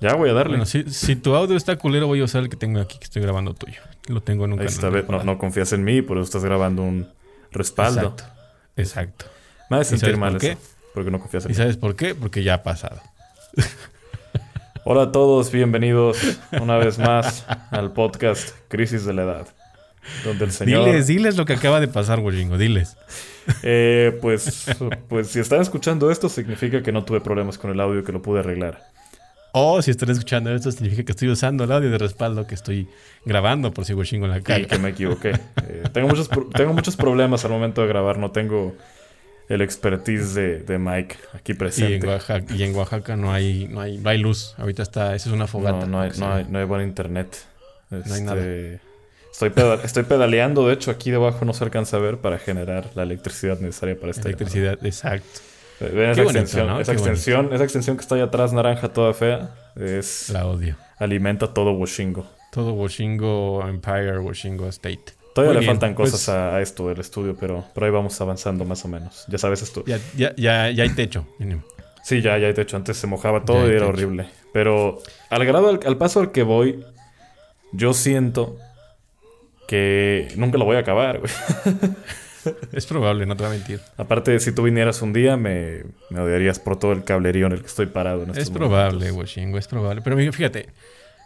Ya voy a darle. Bueno, si, si tu audio está culero, voy a usar el que tengo aquí, que estoy grabando tuyo. Lo tengo en un canal. Vez no, no confías en mí, por eso estás grabando un respaldo. Exacto. Exacto. Me hace ¿Y sentir mal por eso. qué? Porque no confías en ¿Y mí. sabes por qué? Porque ya ha pasado. Hola a todos, bienvenidos una vez más al podcast Crisis de la Edad. Donde el señor. Diles, diles lo que acaba de pasar, Wojingo, diles. Eh, pues, pues si están escuchando esto, significa que no tuve problemas con el audio que lo pude arreglar. O si están escuchando esto, significa que estoy usando el audio de respaldo que estoy grabando por si Wojingo la Y caga. que me equivoqué. Eh, tengo, muchos, tengo muchos problemas al momento de grabar. No tengo el expertise de, de Mike aquí Y en, presente. Oaxaca, y en Oaxaca no hay, no hay, no hay luz. Ahorita está, esa es una fogata. No, no, hay, no, hay, no hay buen internet. hay Este, nada. Estoy, peda- estoy pedaleando, de hecho aquí debajo no se alcanza a ver para generar la electricidad necesaria para esta Electricidad, exacto. llamada. Esa Qué bonito, extensión, ¿no? esa Qué extensión, esa extensión que está ahí atrás, naranja, toda fea, es La odio. alimenta todo Washingo. Todo Woshingo Empire, Woshingo State. Todavía Muy le bien, faltan pues- cosas a, a esto del estudio, pero, pero ahí vamos avanzando más o menos. Ya sabes esto. Ya, ya, ya, ya hay techo. Sí, ya, ya, de hecho, antes se mojaba todo Ya, y era horrible. Pero al grado, al, al paso al que voy, yo siento que nunca lo voy a acabar, güey. Es probable, no te voy a mentir. Aparte, si tú vinieras un día, me, me odiarías por todo el cablerío en el que estoy parado. En estos Es probable. Woshingo, es probable. Pero fíjate,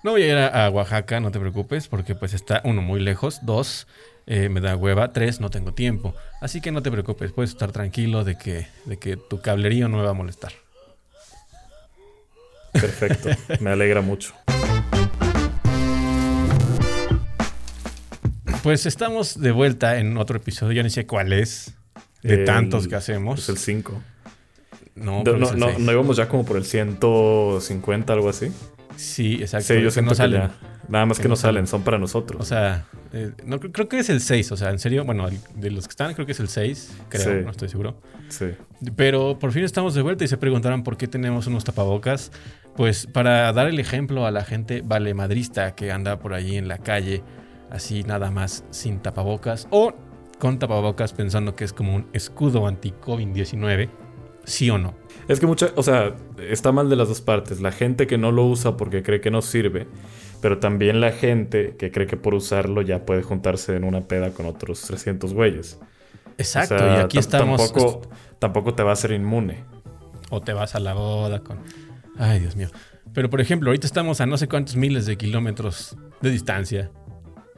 no voy a ir a, a Oaxaca, no te preocupes, porque pues está, uno, muy lejos, dos, eh, me da hueva, tres, no tengo tiempo. Así que no te preocupes, puedes estar tranquilo de que, de que tu cablerío no me va a molestar. Perfecto, me alegra mucho. Pues estamos de vuelta en otro episodio, yo ni sé cuál es, de El- tantos que hacemos. Es el 5. No, No, no, no, no íbamos ya como por el 150, algo así. Sí, exacto. Sí, yo siento que salen. ya. Nada más Que que no no salen, son para nosotros. O sea, eh, no, creo, que es el 6, o sea, en serio, bueno, de los que están creo que es el 6, creo, Sí. no estoy seguro. sí. Pero por fin estamos de vuelta y se preguntarán por qué tenemos unos tapabocas. Pues para dar el ejemplo a la gente vale madrista que anda por ahí en la calle, así nada más sin tapabocas o con tapabocas pensando que es como un escudo anti-COVID-19, sí o no. Es que mucha, o sea, está mal de las dos partes. La gente que no lo usa porque cree que no sirve, pero también la gente que cree que por usarlo ya puede juntarse en una peda con otros 300 güeyes. Exacto, O sea, y aquí tam- estamos. Tampoco, tampoco te va a hacer inmune. O te vas a la boda con. Ay, Dios mío. Pero por ejemplo, ahorita estamos a no sé cuántos miles de kilómetros de distancia.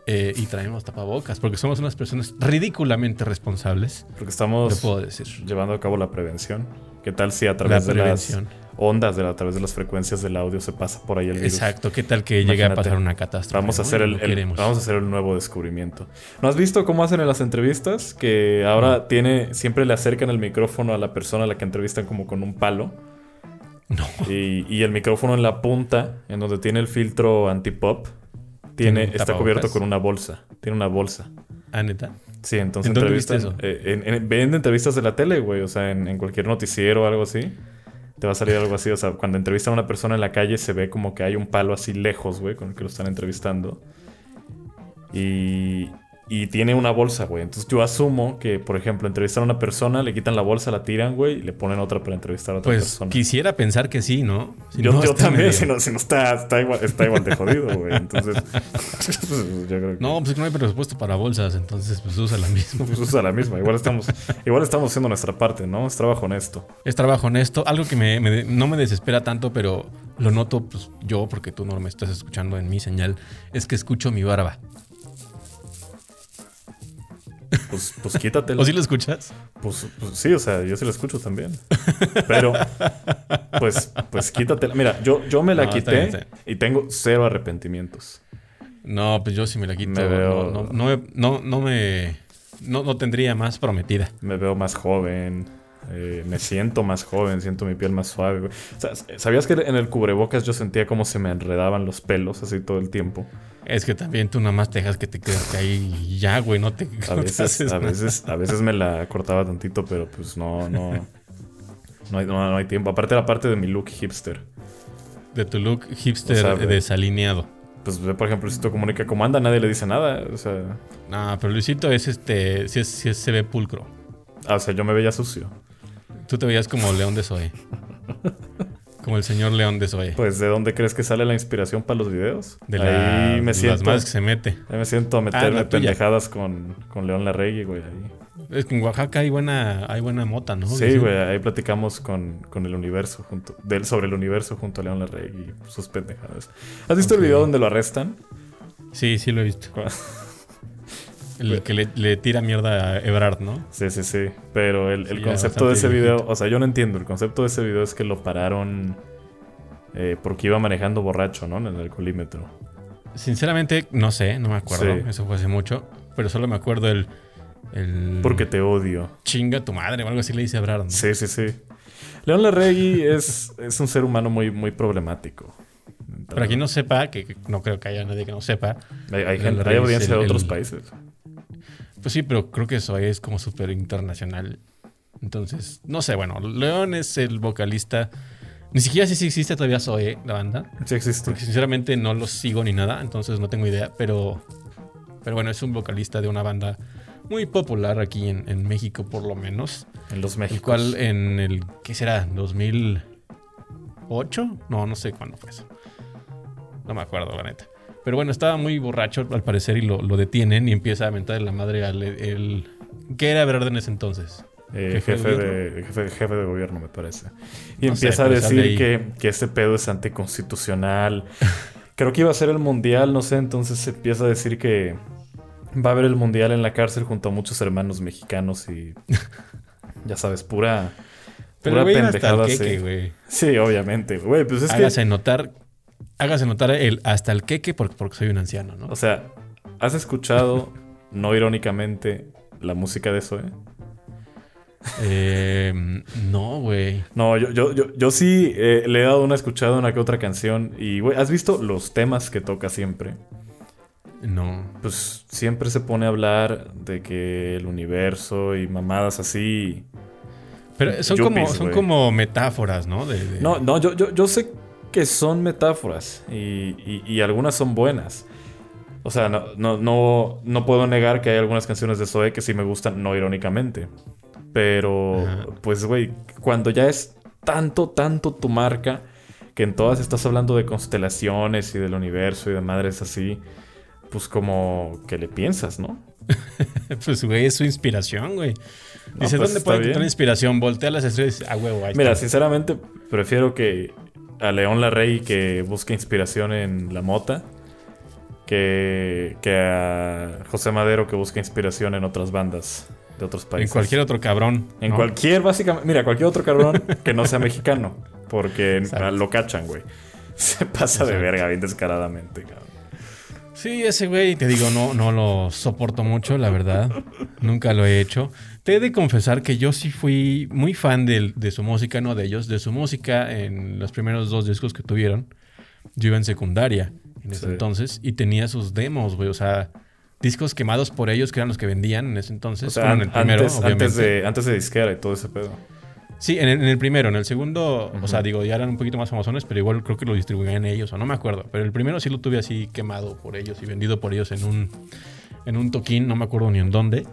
Eh, y traemos tapabocas porque somos unas personas ridículamente responsables. Porque estamos puedo decir. llevando a cabo la prevención. ¿Qué tal si a La través de las ondas, de la- a través de las frecuencias del audio se pasa por ahí el virus? Exacto. ¿Qué tal que llegue a pasar una catástrofe? Vamos a hacer el, vamos a hacer el nuevo descubrimiento. ¿No has visto cómo hacen en las entrevistas? Que ahora tiene siempre le acercan el micrófono a la persona a la que entrevistan como con un palo No. y, y el micrófono en la punta, en donde tiene el filtro anti-pop, ¿Tiene está tapabocas? cubierto con una bolsa. Tiene una bolsa. Ah, neta. Sí, entonces ¿En dónde viste entrevistan. eh, en, en- ven entrevistas de la tele, güey. O sea, en, en cualquier noticiero o algo así. Te va a salir algo así. O sea, cuando entrevistan a una persona en la calle, se ve como que hay un palo así lejos, güey, con el que lo están entrevistando. Y, y tiene una bolsa, güey. Entonces yo asumo que, por ejemplo, entrevistan a una persona, le quitan la bolsa, la tiran, güey, y le ponen otra para entrevistar a otra Pues persona. quisiera pensar que sí, ¿no? Si Yo, no, yo también, medio- si no, si no está, está, igual, está igual de jodido, güey. Entonces, yo creo que... No, pues no hay presupuesto para bolsas, entonces pues usa la misma. Pues usa la misma. Igual estamos, igual estamos haciendo nuestra parte, ¿no? Es trabajo honesto. Es trabajo honesto. Algo que me, me- no me desespera tanto, pero lo noto pues, yo, porque tú no me estás escuchando en mi señal, es que escucho mi barba. Pues, pues quítatelo. ¿O sí lo escuchas? Pues, pues sí, o sea, yo sí la escucho también. Pero, pues, pues quítatela. Mira, yo, yo me la No, quité bien, y tengo cero arrepentimientos. No, pues yo sí me la quito. Me veo- No, no, no me- no, no me. No, no tendría más prometida. Me veo más joven. eh, me siento más joven, siento mi piel más suave. güey. O sea, ¿Sabías que en el cubrebocas yo sentía como se me enredaban los pelos así todo el tiempo? Es que también tú nada más te dejas que te quedes que ahí y ya, güey. No te, A no veces, a nada. veces, a veces me la cortaba tantito, pero pues no, no. No hay, no, no hay tiempo. Aparte la parte de mi look hipster. De tu look hipster O sea, güey. desalineado. Pues por ejemplo, Luisito Comunica como anda, nadie le dice nada. O sea, No, pero Luisito es este. Es- sí es- se ve pulcro. ah, o sea yo me veía sucio. Tú te veías como León de Zoe. Como el señor León de Zoe. Pues, ¿de dónde crees que sale la inspiración para los videos? De la, ahí me las siento. madres que se mete. Ahí me siento a Ah, meterme pendejadas con, con León Larregui, güey. ahí. Es que en Oaxaca hay buena, hay buena mota, ¿no? Sí, güey, ahí platicamos con, con el universo junto, del, sobre el universo junto a León Larregui y sus pendejadas. ¿Has visto el video donde lo arrestan? Sí, sí lo he visto. El que le, le tira mierda a Ebrard, ¿no? Sí, sí, sí. Pero el, el Sí, ya concepto de ese video, o sea, yo no entiendo. El concepto de ese video es que lo pararon eh, porque iba manejando borracho, ¿no? En el alcoholímetro. Sinceramente, no sé, no me acuerdo. Sí. Eso fue hace mucho. Pero solo me acuerdo el. el Porque te odio. Chinga tu madre o algo así le dice Ebrard, ¿no? Sí, sí, sí. León Larregui es, es un ser humano muy, muy problemático. Para quien no sepa, que, que no creo que haya nadie que no sepa, Hay, hay gente- hay audiencia de otros el- países. Pues sí, pero creo que eso es como súper internacional. Entonces, no sé, bueno, León es el vocalista. Ni siquiera sé si existe todavía Zoe, la banda. Sí existe. Porque sinceramente no los sigo ni nada, entonces no tengo idea. Pero, pero bueno, es un vocalista de una banda muy popular aquí en, en México, por lo menos. En los El México. cual en el, ¿qué será? ¿2008? No, no sé cuándo fue eso. No me acuerdo, la neta. Pero bueno, estaba muy borracho al parecer y lo, lo detienen y empieza a mentar en la madre al el... ¿Qué era Verde en ese entonces? Eh, jefe de jefe, jefe de gobierno, me parece. Y No sé, empieza a sale decir que, que este pedo es anticonstitucional. Creo que iba a ser el mundial, no sé. Entonces se empieza a decir que va a haber el mundial en la cárcel junto a muchos hermanos mexicanos y. Ya sabes, pura. Pero pura pendejada, queque, sí. obviamente, güey. Pues es Hágase que. notar, hágase notar el hasta el queque porque, porque soy un anciano, ¿no? O sea, ¿has escuchado, no irónicamente, la música de eso, eh? Eh, no, güey. No, yo, yo, yo, yo sí eh, le he dado una escuchada a una que otra canción. Y, güey, ¿has visto los temas que toca siempre? No. Pues siempre se pone a hablar de que el universo y mamadas así. Pero son, Yuppies, como, son como metáforas, ¿no? De, de- No, no, yo, yo, yo sé que son metáforas y, y- y algunas son buenas. O sea, no, no, no, no puedo negar que hay algunas canciones de Zoe que sí me gustan, no irónicamente. Pero, Ajá. pues, güey, cuando ya es tanto, tanto tu marca, que en todas estás hablando de constelaciones y del universo y de madres así, pues como que le piensas, ¿no? Pues, güey, es su inspiración, güey. No, Dice, pues, ¿dónde puede encontrar inspiración? Voltea las estrellas y dice, ah, huevo, Mira, sinceramente, prefiero que a León Larrey que busque inspiración en la mota que, que a José Madero que busque inspiración en otras bandas de otros En países. cualquier otro cabrón. En ¿no? cualquier, básicamente. Mira, cualquier otro cabrón que no sea mexicano. Porque Exacto. lo cachan, güey. Se pasa de verga bien descaradamente, cabrón. Sí, ese güey, te digo, no, no lo soporto mucho, la verdad. Nunca lo he hecho. Te he de confesar que yo sí fui muy fan de, su música, no de ellos, de su música en los primeros dos discos que tuvieron. Yo iba en secundaria en ese Sí. entonces y tenía sus demos, güey. O sea, discos quemados por ellos, que eran los que vendían en ese entonces. O sea, Bueno, en el primero, antes, antes, obviamente. de, antes de disquera y todo ese pedo. Sí, en el, en el primero. En el segundo, o sea, digo, ya eran un poquito más famosones, pero igual creo que lo distribuían ellos, o no me acuerdo. Pero el primero sí lo tuve así quemado por ellos y vendido por ellos en un, en un toquín, no me acuerdo ni en dónde.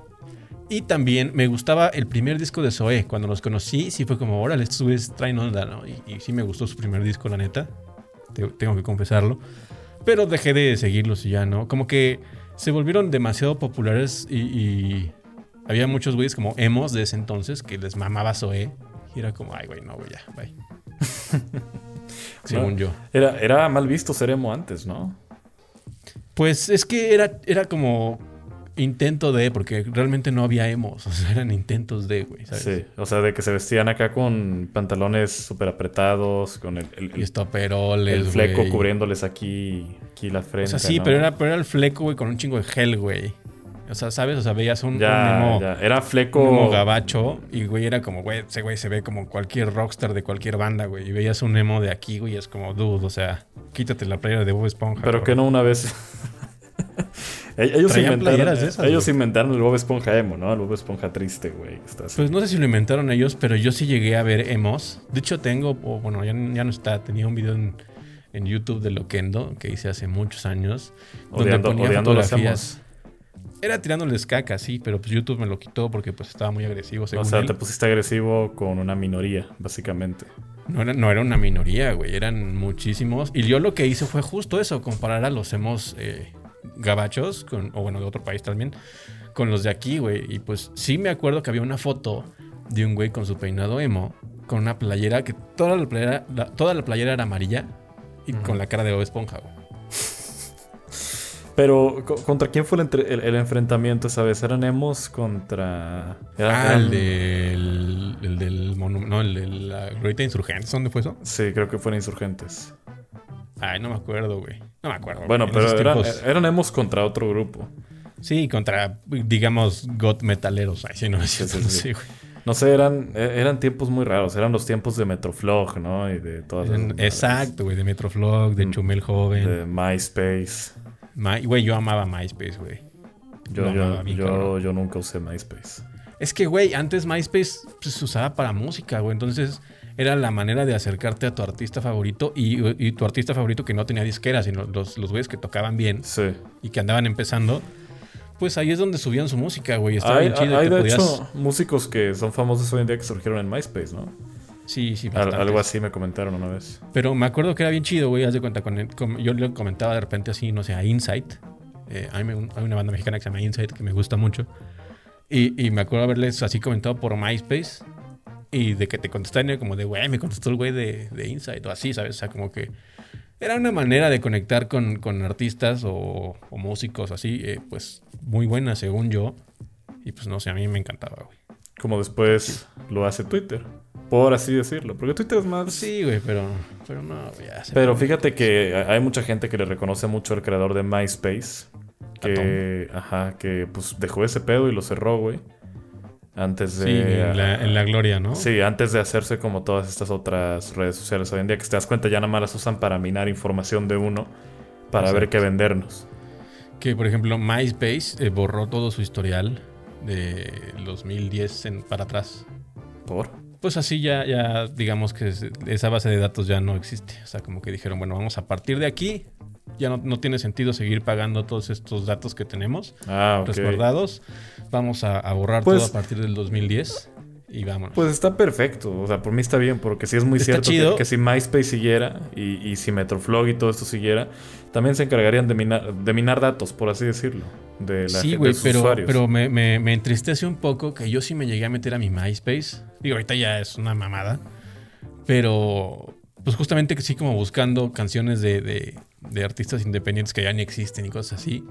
Y también me gustaba el primer disco de Zoé. Cuando los conocí, sí fue como, órale, estos güeyes traen onda, ¿no? Y, y sí me gustó su primer disco, la neta. Te- tengo que confesarlo. Pero dejé de seguirlos y ya, ¿no? Como que se volvieron demasiado populares y, y había muchos güeyes como emos de ese entonces que les mamaba Zoé. Y era como, ay, güey, no, güey, ya, bye. Según yo. Era, era mal visto ser emo antes, ¿no? Pues es que era, era como intento de, porque realmente no había emos, o sea, eran intentos de, güey, ¿sabes? Sí, o sea, de que se vestían acá con pantalones súper apretados, con el, el- estoperoles, el fleco güey. cubriéndoles aquí, aquí la O frente. sea, sí, ¿no? pero, era, pero era el fleco, güey, con un chingo de gel, güey. O sea, ¿sabes? O sea, veías un, un Ya, emo, ya. Era un fleco. emo gabacho y, güey, era como, güey, ese güey se ve como cualquier rockstar de cualquier banda, güey. Y veías un emo de aquí, güey, y es como, dude, o sea, quítate la playera de Bob Esponja. Pero que no una vez. ellos inventaron, esas, ellos güey. inventaron el Bob Esponja emo, ¿no? El Bob Esponja triste, güey. que está así. Pues no sé si lo inventaron ellos, pero yo sí llegué a ver emos. De hecho, tengo, o bueno, ya, ya no está, tenía un video en, en YouTube de Loquendo que hice hace muchos años. Donde odiando, ponía odiando los fotografías. Era tirándoles caca, sí, pero pues YouTube me lo quitó porque pues estaba muy agresivo, según O sea, él. te pusiste agresivo con una minoría, básicamente. No era, no era una minoría, güey. Eran muchísimos. Y yo lo que hice fue justo eso, comparar a los emos eh, gabachos, con, o bueno, de otro país también, con los de aquí, güey. Y pues sí me acuerdo que había una foto de un güey con su peinado emo, con una playera que toda la playera, la- toda la playera era amarilla y con la cara de Bob Esponja, güey. Pero, co- ¿contra quién fue el, entre- el- el enfrentamiento esa vez? ¿Eran emos contra...? Ah, el del. El del. No, el de la de Insurgentes. ¿Dónde fue eso? Sí, creo que fueron insurgentes. Ay, no me acuerdo, güey. No me acuerdo. Bueno, güey. Pero eran, tiempos- eran emos contra otro grupo. Sí, contra, digamos, got metaleros. Ay, sí, no, Sí, sí, sí, sí. güey. No sé, eran, e- eran tiempos muy raros. Eran los tiempos de Metroflog, ¿no? Y de todas madres. Exacto, güey. De Metroflog, de Mm, Chumel Joven. De MySpace. My- Güey, yo amaba MySpace, güey. Yo, No, yo, bien yo, yo nunca usé MySpace. Es que, güey, antes MySpace pues, se usaba para música, güey. Entonces era la manera de acercarte a tu artista favorito y, y tu artista favorito que no tenía disquera, sino los, los güeyes que tocaban bien Sí. y que andaban empezando. Pues ahí es donde subían su música, güey. Estaba Hay, bien chido. y hay te de podías- hecho músicos que son famosos hoy en día que surgieron en MySpace, ¿no? Sí, sí, Al- algo así me comentaron una vez. Pero me acuerdo que era bien chido, güey. Haz de cuenta, con, con- yo le comentaba de repente así, no sé, a Insight. Eh, hay, me- hay una banda mexicana que se llama Insight que me gusta mucho. Y, y me acuerdo haberles así comentado por MySpace. Y de que te contestaran como de, güey, me contestó el güey de, de Insight o así, ¿sabes? O sea, como que era una manera de conectar con, con artistas o, o músicos así, eh, pues muy buena según yo. Y pues no sé, a mí me encantaba, güey. Como después lo hace Twitter. Por así decirlo. Porque Twitter es más... Sí, güey, pero, pero no, ya se Pero fíjate que hay mucha gente que le reconoce mucho al creador de MySpace. Que, ajá, que pues dejó ese pedo y lo cerró, güey. Antes de... Sí, en la, en la gloria, ¿no? Sí, antes de hacerse como todas estas otras redes sociales hoy en día, que si te das cuenta ya nada más las usan para minar información de uno, para ver qué vendernos. Que, por ejemplo, MySpace eh, borró todo su historial de los 2010 en- para atrás. ¿Por? Pues así ya, ya digamos que es- esa base de datos ya no existe. O sea, como que dijeron, bueno, vamos a partir de aquí. Ya no, no tiene sentido seguir pagando todos estos datos que tenemos Ah, ok. resguardados. Vamos a, a borrar Pues- todo a partir del 2010 y vámonos. Pues está perfecto, o sea, por mí está bien, porque sí es muy Está cierto que, chido. que si MySpace siguiera y, y si Metroflog y todo esto siguiera, también se encargarían de minar, de minar datos, por así decirlo, de, la, sí, güey, pero, usuarios. pero me, me- me entristece un poco que yo sí me llegué a meter a mi MySpace. Digo, ahorita ya es una mamada. Pero, pues justamente que sí, como buscando canciones de, de- de artistas independientes que ya ni existen y cosas así.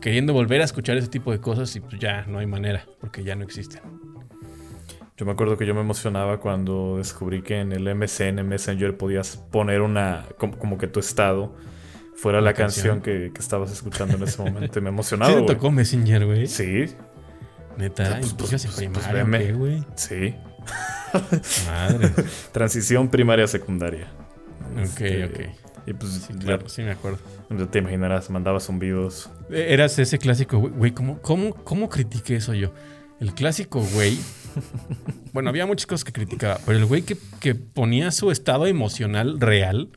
Queriendo volver a escuchar ese tipo de cosas y pues ya no hay manera, porque ya no existen. Yo me acuerdo que yo me emocionaba cuando descubrí que en el MSN Messenger podías poner una, como, como que tu estado fuera la canción, canción. que, que estabas escuchando en ese momento. Me ¿Sí emocionaba, te güey. tocó Messenger, güey? Sí, Neta, Pues, ¿y pues, pues, pues, primaria güey? sí. Madre. Transición primaria-secundaria. ok, Este, ok. Y pues Sí, ya- claro, sí me acuerdo. ya te imaginarás, mandaba zumbidos. Eras ese clásico, güey. ¿cómo, cómo, ¿Cómo critiqué eso yo? El clásico, güey. Bueno, había muchas cosas que criticaba, pero el güey que, que ponía su estado emocional real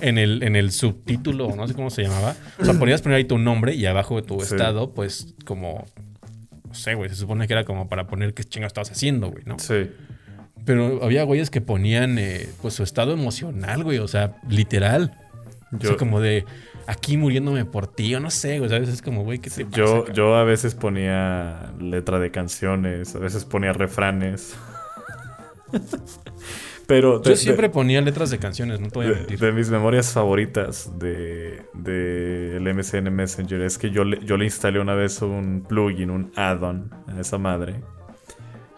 en el, en el subtítulo, no sé cómo se llamaba. O sea, podías poner ahí tu nombre y abajo de tu Sí. estado, pues como. No sé, güey. Se supone que era como para poner qué chingo estabas haciendo, güey, ¿no? Sí. Pero había güeyes que ponían, eh, pues, su estado emocional, güey. O sea, literal. O Yo, sea, como de aquí muriéndome por ti, o no sé, güey. ¿Sabes? Es como, güey, ¿qué te pasa, yo, cabrón? yo a veces ponía letra de canciones, a veces ponía refranes. Pero de, Yo siempre ponía letras de canciones, no te voy a mentir. de mis memorias favoritas de, de el MSN Messenger es que yo le, yo le instalé una vez un plugin, un add-on a esa madre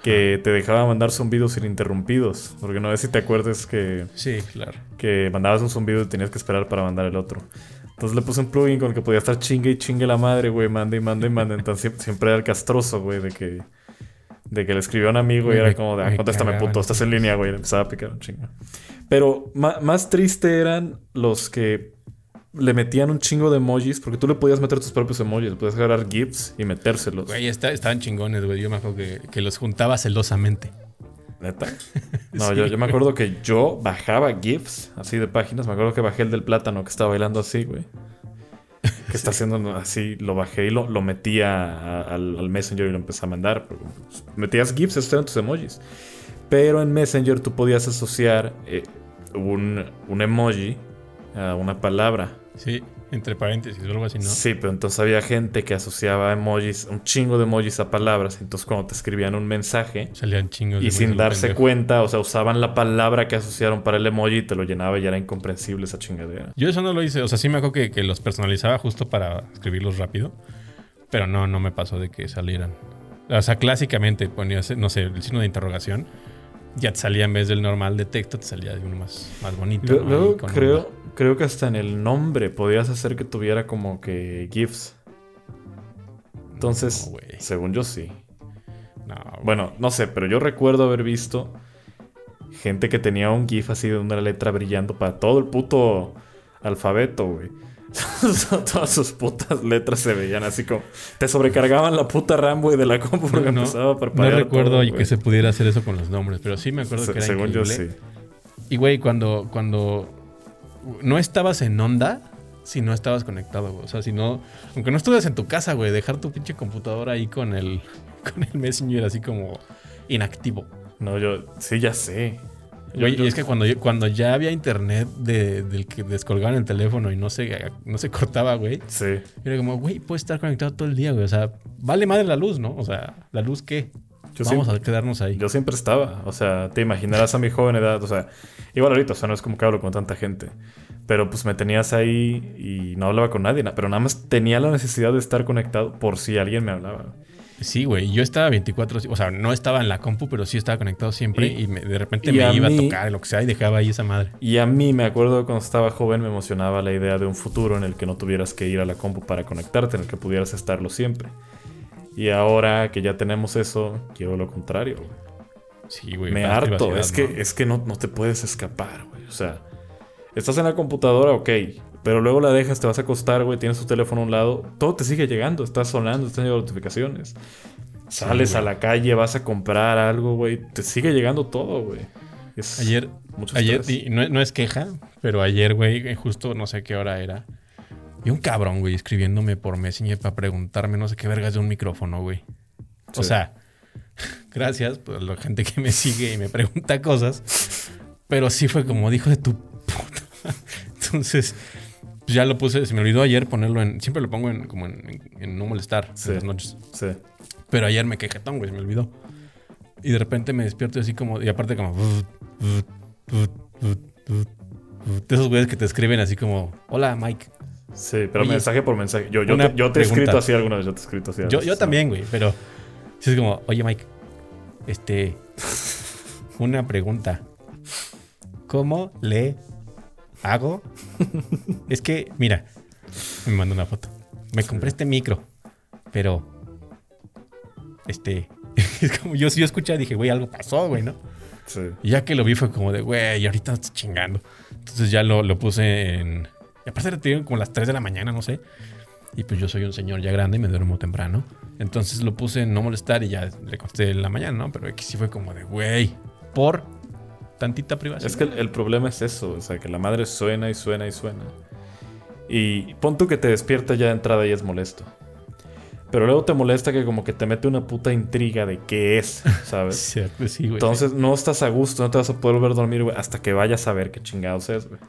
que te dejaba mandar zumbidos ininterrumpidos. Porque no sé si te acuerdas que Sí, claro. que mandabas un zumbido y tenías que esperar para mandar el otro. Entonces le puse un plugin con el que podía estar chingue y chingue la madre, güey, manda y manda y manda. Entonces siempre, era el castroso, güey, de que, de que le escribió a un amigo y era como de, ah, me contéstame puto, estás en línea, güey, y le empezaba a picar un chingo. Pero más triste eran los que le metían un chingo de emojis, porque tú le podías meter tus propios emojis, podías agarrar GIFs y metérselos. Güey, está- estaban chingones, güey. Yo me acuerdo que, que los juntaba celosamente. ¿Neta? No, Sí, yo, yo me acuerdo que yo bajaba GIFs así de páginas. Me acuerdo que bajé el del plátano que estaba bailando así, güey. Que está haciendo así, lo bajé y lo, lo metía al, al Messenger y lo empecé a mandar. Pues, Metías GIFs, estos eran tus emojis. Pero en Messenger tú podías asociar eh, un, un emoji a una palabra. Sí, entre paréntesis o algo así, ¿no? Sí, pero entonces había gente que asociaba emojis, un chingo de emojis a palabras. Entonces cuando te escribían un mensaje Salían chingos. de y sin darse cuenta, o sea, usaban la palabra que asociaron para el emoji y te lo llenaba y era incomprensible esa chingadera. Yo eso no lo hice. O sea, sí me acuerdo que, que los personalizaba justo para escribirlos rápido. Pero no, no me pasó de que salieran. O sea, clásicamente ponías, no sé, el signo de interrogación. Ya te salía en vez del normal de texto, te salía de uno más, más bonito. Luego creo, creo que hasta en el nombre podías hacer que tuviera como que GIFs. Entonces, No, según yo sí. No. Bueno, no sé, pero yo recuerdo haber visto gente que tenía un GIF así de una letra brillando para todo el puto alfabeto, güey. Todas sus putas letras se veían así como... Te sobrecargaban la puta RAM, güey, de la compu porque no, empezaba a no parpadear recuerdo todo, y que se pudiera hacer eso con los nombres, pero sí me acuerdo Se- que era según yo increíble. sí. Y güey, cuando, cuando no estabas en onda, si no estabas conectado, güey. O sea, si no, aunque no estuvieras en tu casa, güey, dejar tu pinche computadora ahí con el, con el Messenger así como inactivo. No, yo... Sí, ya sé. Yo- Güey, yo- y es que cuando, yo- cuando ya había internet de- del que descolgaban el teléfono y no se, no se cortaba, güey, Sí. era como, güey, puedes estar conectado todo el día, güey. O sea, vale madre la luz, ¿no? O sea, ¿la luz qué? Yo Vamos siempre- a quedarnos ahí. Yo siempre estaba, o sea, te imaginarás a mi joven edad, o sea, igual ahorita, o sea, no es como que hablo con tanta gente, pero pues me tenías ahí y no hablaba con nadie, na- pero nada más tenía la necesidad de estar conectado por si alguien me hablaba. Sí, güey. Yo estaba 24, o sea, no estaba en la compu, pero sí estaba conectado siempre Y- y, me- de repente y me a iba mí- a tocar lo que sea y dejaba ahí esa madre. Y a mí me acuerdo cuando estaba joven me emocionaba la idea de un futuro en el que no tuvieras que ir a la compu para conectarte, en el que pudieras estarlo siempre. Y ahora que ya tenemos eso, quiero lo contrario. güey. Sí, güey. Me harto, es que, ¿no? es que no, no te puedes escapar, güey. O sea, estás en la computadora, ok, pero luego la dejas, te vas a acostar, güey, tienes tu teléfono a un lado, todo te sigue llegando, está sonando, están llegando notificaciones. Sales a la calle, vas a comprar algo, güey, te sigue llegando todo, güey. Es Ayer, ayer, y no, no es queja, pero ayer, güey, justo no sé qué hora era. Y un cabrón, güey, escribiéndome por Messenger para preguntarme no sé qué vergas de un micrófono, güey. O sea, gracias por la gente que me sigue y me pregunta cosas. Pero sí fue como dijo de tu puta. Entonces, pues ya lo puse, se me olvidó ayer ponerlo en. Siempre lo pongo en como en, en- en no molestar Sí. en las noches. Sí. Pero ayer me quejetón, güey, se me olvidó. Y de repente me despierto así como. Y aparte como. De esos güeyes que te escriben así como. Hola, Mike. Sí, pero Oye, mensaje por mensaje. Yo, te, yo te he escrito así alguna vez, yo te he escrito así. Yo, también, güey, pero. Es como. Oye, Mike. Este. Una pregunta. ¿Cómo le hago? es que, mira. Me manda una foto. Me compré este micro. Pero. Este. Es como yo, yo escuché, dije, güey, algo pasó, güey, ¿no? Sí. Y ya que lo vi fue como de, güey, ahorita estás chingando. Entonces ya lo, lo puse en... Y aparte como las 3 de la mañana, no sé. Y pues yo soy un señor ya grande y me duermo temprano. Entonces lo puse en no molestar y ya le contesté en la mañana, ¿no? Pero aquí sí fue como de, güey, por tantita privacidad. Es que el, el problema es eso, o sea, que la madre suena y suena y suena. Y pon tú que te despierta ya de entrada y es molesto. Pero luego te molesta que como que te mete una puta intriga de qué es, ¿sabes? Pues sí, güey. Entonces no estás a gusto, no te vas a poder volver a dormir, güey, hasta que vayas a ver qué chingados es, güey.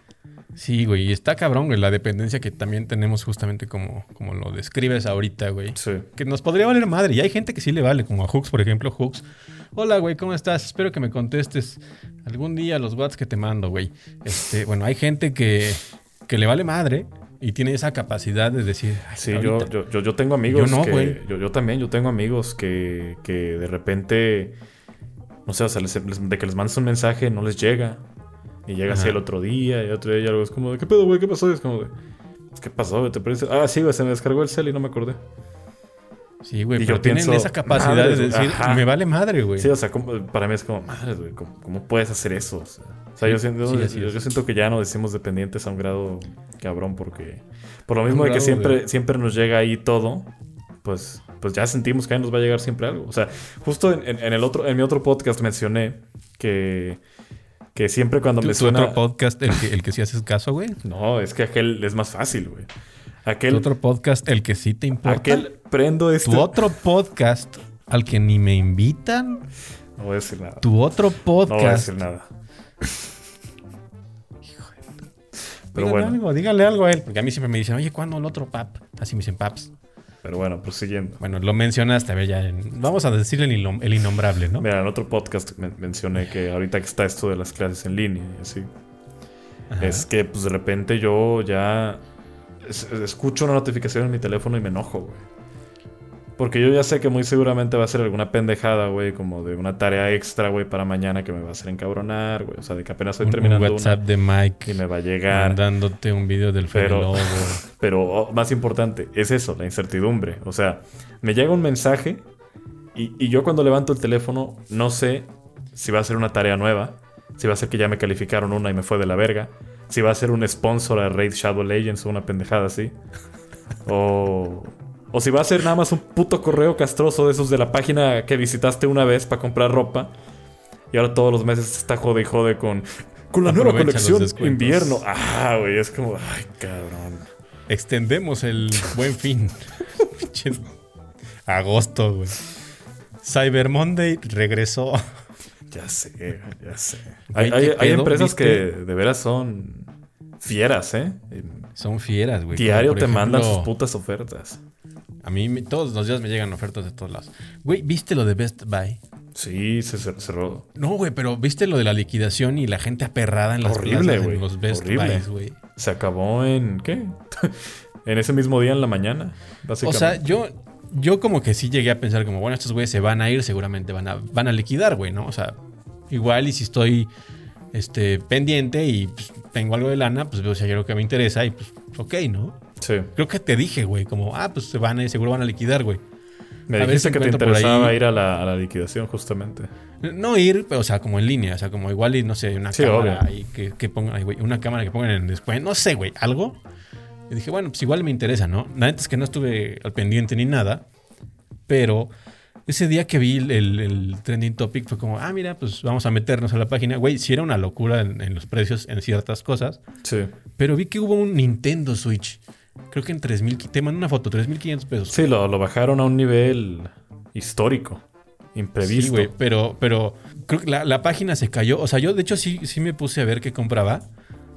Sí, güey. Y está cabrón, güey, la dependencia que también tenemos justamente como, como lo describes ahorita, güey. Sí. Que nos podría valer madre. Y hay gente que sí le vale, como a Hooks, por ejemplo. Hooks. Hola, güey, ¿cómo estás? Espero que me contestes algún día los whats que te mando, güey. Este, bueno, hay gente que, que le vale madre y tiene esa capacidad de decir. "Ay, Sí, yo, ahorita". yo, yo, yo tengo amigos Yo no, que... güey. Yo, yo también, yo tengo amigos que, que de repente... No sé, o sea, les- les- de que les mandas un mensaje no les llega. Y llega así Ajá. el otro día y otro día y algo es como de... ¿Qué pedo, güey? ¿Qué pasó? Y es como de... ¿Qué pasó, güey? ¿Te? Ah, sí, güey, se me descargó el cel y no me acordé. Sí, güey, pero yo tienen pienso, esa capacidad de decir, ajá. me vale madre, güey. Sí, o sea, como- para mí es como... Madre, güey, ¿cómo, cómo puedes hacer eso? O sea, o sea, yo, siento, sí, así yo, siento que ya nos decimos dependientes a un grado cabrón porque... Por lo mismo de que siempre, de- siempre nos llega ahí todo, pues, pues ya sentimos que ahí nos va a llegar siempre algo. O sea, justo en, en- en el otro, en mi otro podcast mencioné que, que siempre cuando ¿Tu, me tu suena... otro podcast, el que, el que sí haces caso, güey? No, es que aquel es más fácil, güey. Tu Aquel, otro podcast, el que sí te importa. aquel prendo este... Tu otro podcast, al que ni me invitan. No voy a decir nada. Tu otro No voy a podcast. decir nada. Pero dígale bueno, algo, dígale algo a él. Porque a mí siempre me dicen, oye, ¿cuándo el otro pap? Así me dicen paps. Pero bueno, prosiguiendo. Bueno, lo mencionaste, a ver, ya. en- vamos a decirle el, el innombrable, ¿no? Mira, en otro podcast men- mencioné que ahorita que está esto de las clases en línea y así, Ajá. es que pues de repente yo ya es- escucho una notificación en mi teléfono y me enojo, güey. Porque yo ya sé que muy seguramente va a ser alguna pendejada, güey, como de una tarea extra, güey, para mañana que me va a hacer encabronar, güey. O sea, de que apenas estoy Un- un, terminando WhatsApp de Mike y me va a llegar. mandándote un video del Pero-. Pero oh, más importante, es eso, la incertidumbre. O sea, me llega un mensaje y, y yo cuando levanto el teléfono no sé si va a ser una tarea nueva, si va a ser que ya me calificaron una y me fue de la verga, si va a ser un sponsor a Raid Shadow Legends o una pendejada así. O, o si va a ser nada más un puto correo castroso de esos de la página que visitaste una vez para comprar ropa. Y ahora todos los meses está jode y jode con... Con la nueva colección invierno. Ah, güey, es como... Ay, cabrón. Extendemos el buen fin. Agosto, güey. Cyber Monday regresó. Ya sé, ya sé. Hay, hay- empresas ¿Viste? que de veras son fieras, ¿eh? Son fieras, güey. Diario te mandan sus putas ofertas. A mí todos los días me llegan ofertas de todos lados. Güey, ¿viste lo de Best Buy? Sí, se cer- cerró. No, güey, pero ¿viste lo de la liquidación y la gente aperrada en las Horrible, plazas, en los Best Horrible. Buys, güey? Se acabó en. ¿Qué? en ese mismo día en la mañana. O sea, yo, yo como que sí llegué a pensar como, bueno, estos güeyes se van a ir, seguramente van a, van a liquidar, güey, ¿no? O sea, igual y si estoy este, pendiente y pues, tengo algo de lana, pues veo si hay algo que me interesa y pues, ok, ¿no? Sí. Creo que te dije, güey, como, ah, pues se van a ir, seguro van a liquidar, güey. Me A dijiste que te interesaba ir a la, a la liquidación, justamente. No ir, pero, o sea, como en línea, o sea, como igual y no sé, una Sí, cámara ahí que, que pongan, ay, güey, una cámara que pongan en descuento, no sé, güey, algo. Y dije, bueno, pues igual me interesa, ¿no? La neta es que no estuve al pendiente ni nada, pero ese día que vi el, el- el trending topic fue como, ah, mira, pues vamos a meternos a la página. Güey, sí era una locura en, en los precios en ciertas cosas, Sí. pero vi que hubo un Nintendo Switch. Creo que en 3000, te mando una foto, 3500 pesos. Sí, lo, lo bajaron a un nivel histórico. Imprevisto. Sí, güey, pero, pero creo que la, la página se cayó. O sea, yo de hecho sí, sí me puse a ver qué compraba.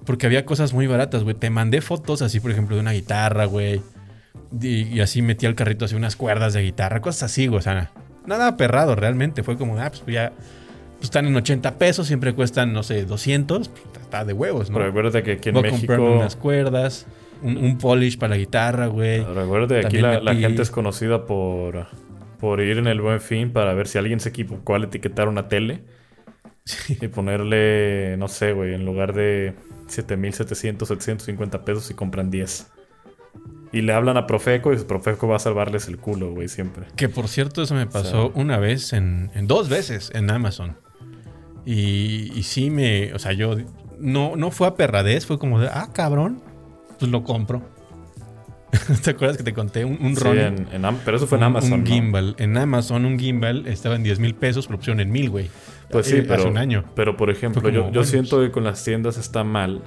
Porque había cosas muy baratas, güey. Te mandé fotos así, por ejemplo, de una guitarra, güey. Y, y así metí al carrito así unas cuerdas de guitarra, cosas así, güey. O sea, nada aperrado realmente. Fue como, ah, pues ya pues, están en 80 pesos, siempre cuestan, no sé, 200. Pues, está de huevos, ¿no? Pero recuerda que aquí en Voy México. unas cuerdas, un, un polish para la guitarra, güey. Recuerda aquí la, gente es conocida por, por ir en el buen fin para ver si alguien se equivocó al etiquetar una tele y ponerle, no sé, güey, en lugar de 7700, 750 pesos y compran 10. Y le hablan a Profeco y Profeco va a salvarles el culo, güey, siempre. Que por cierto, eso me pasó sea- una vez, en, en dos veces en Amazon. Y, y sí me, o sea, yo no, no fue a perradez, fue como de, ah, cabrón, pues lo compro. ¿Te acuerdas que te conté un, un Sí, Ronin? en- en pero eso fue en Un- Amazon. Un ¿no? gimbal. En Amazon, un gimbal estaba en 10 mil pesos, pero pusieron en mil, güey. Pues sí, Eh, pero, Hace un año. pero por ejemplo, yo, como, yo bueno, siento que con las tiendas está mal.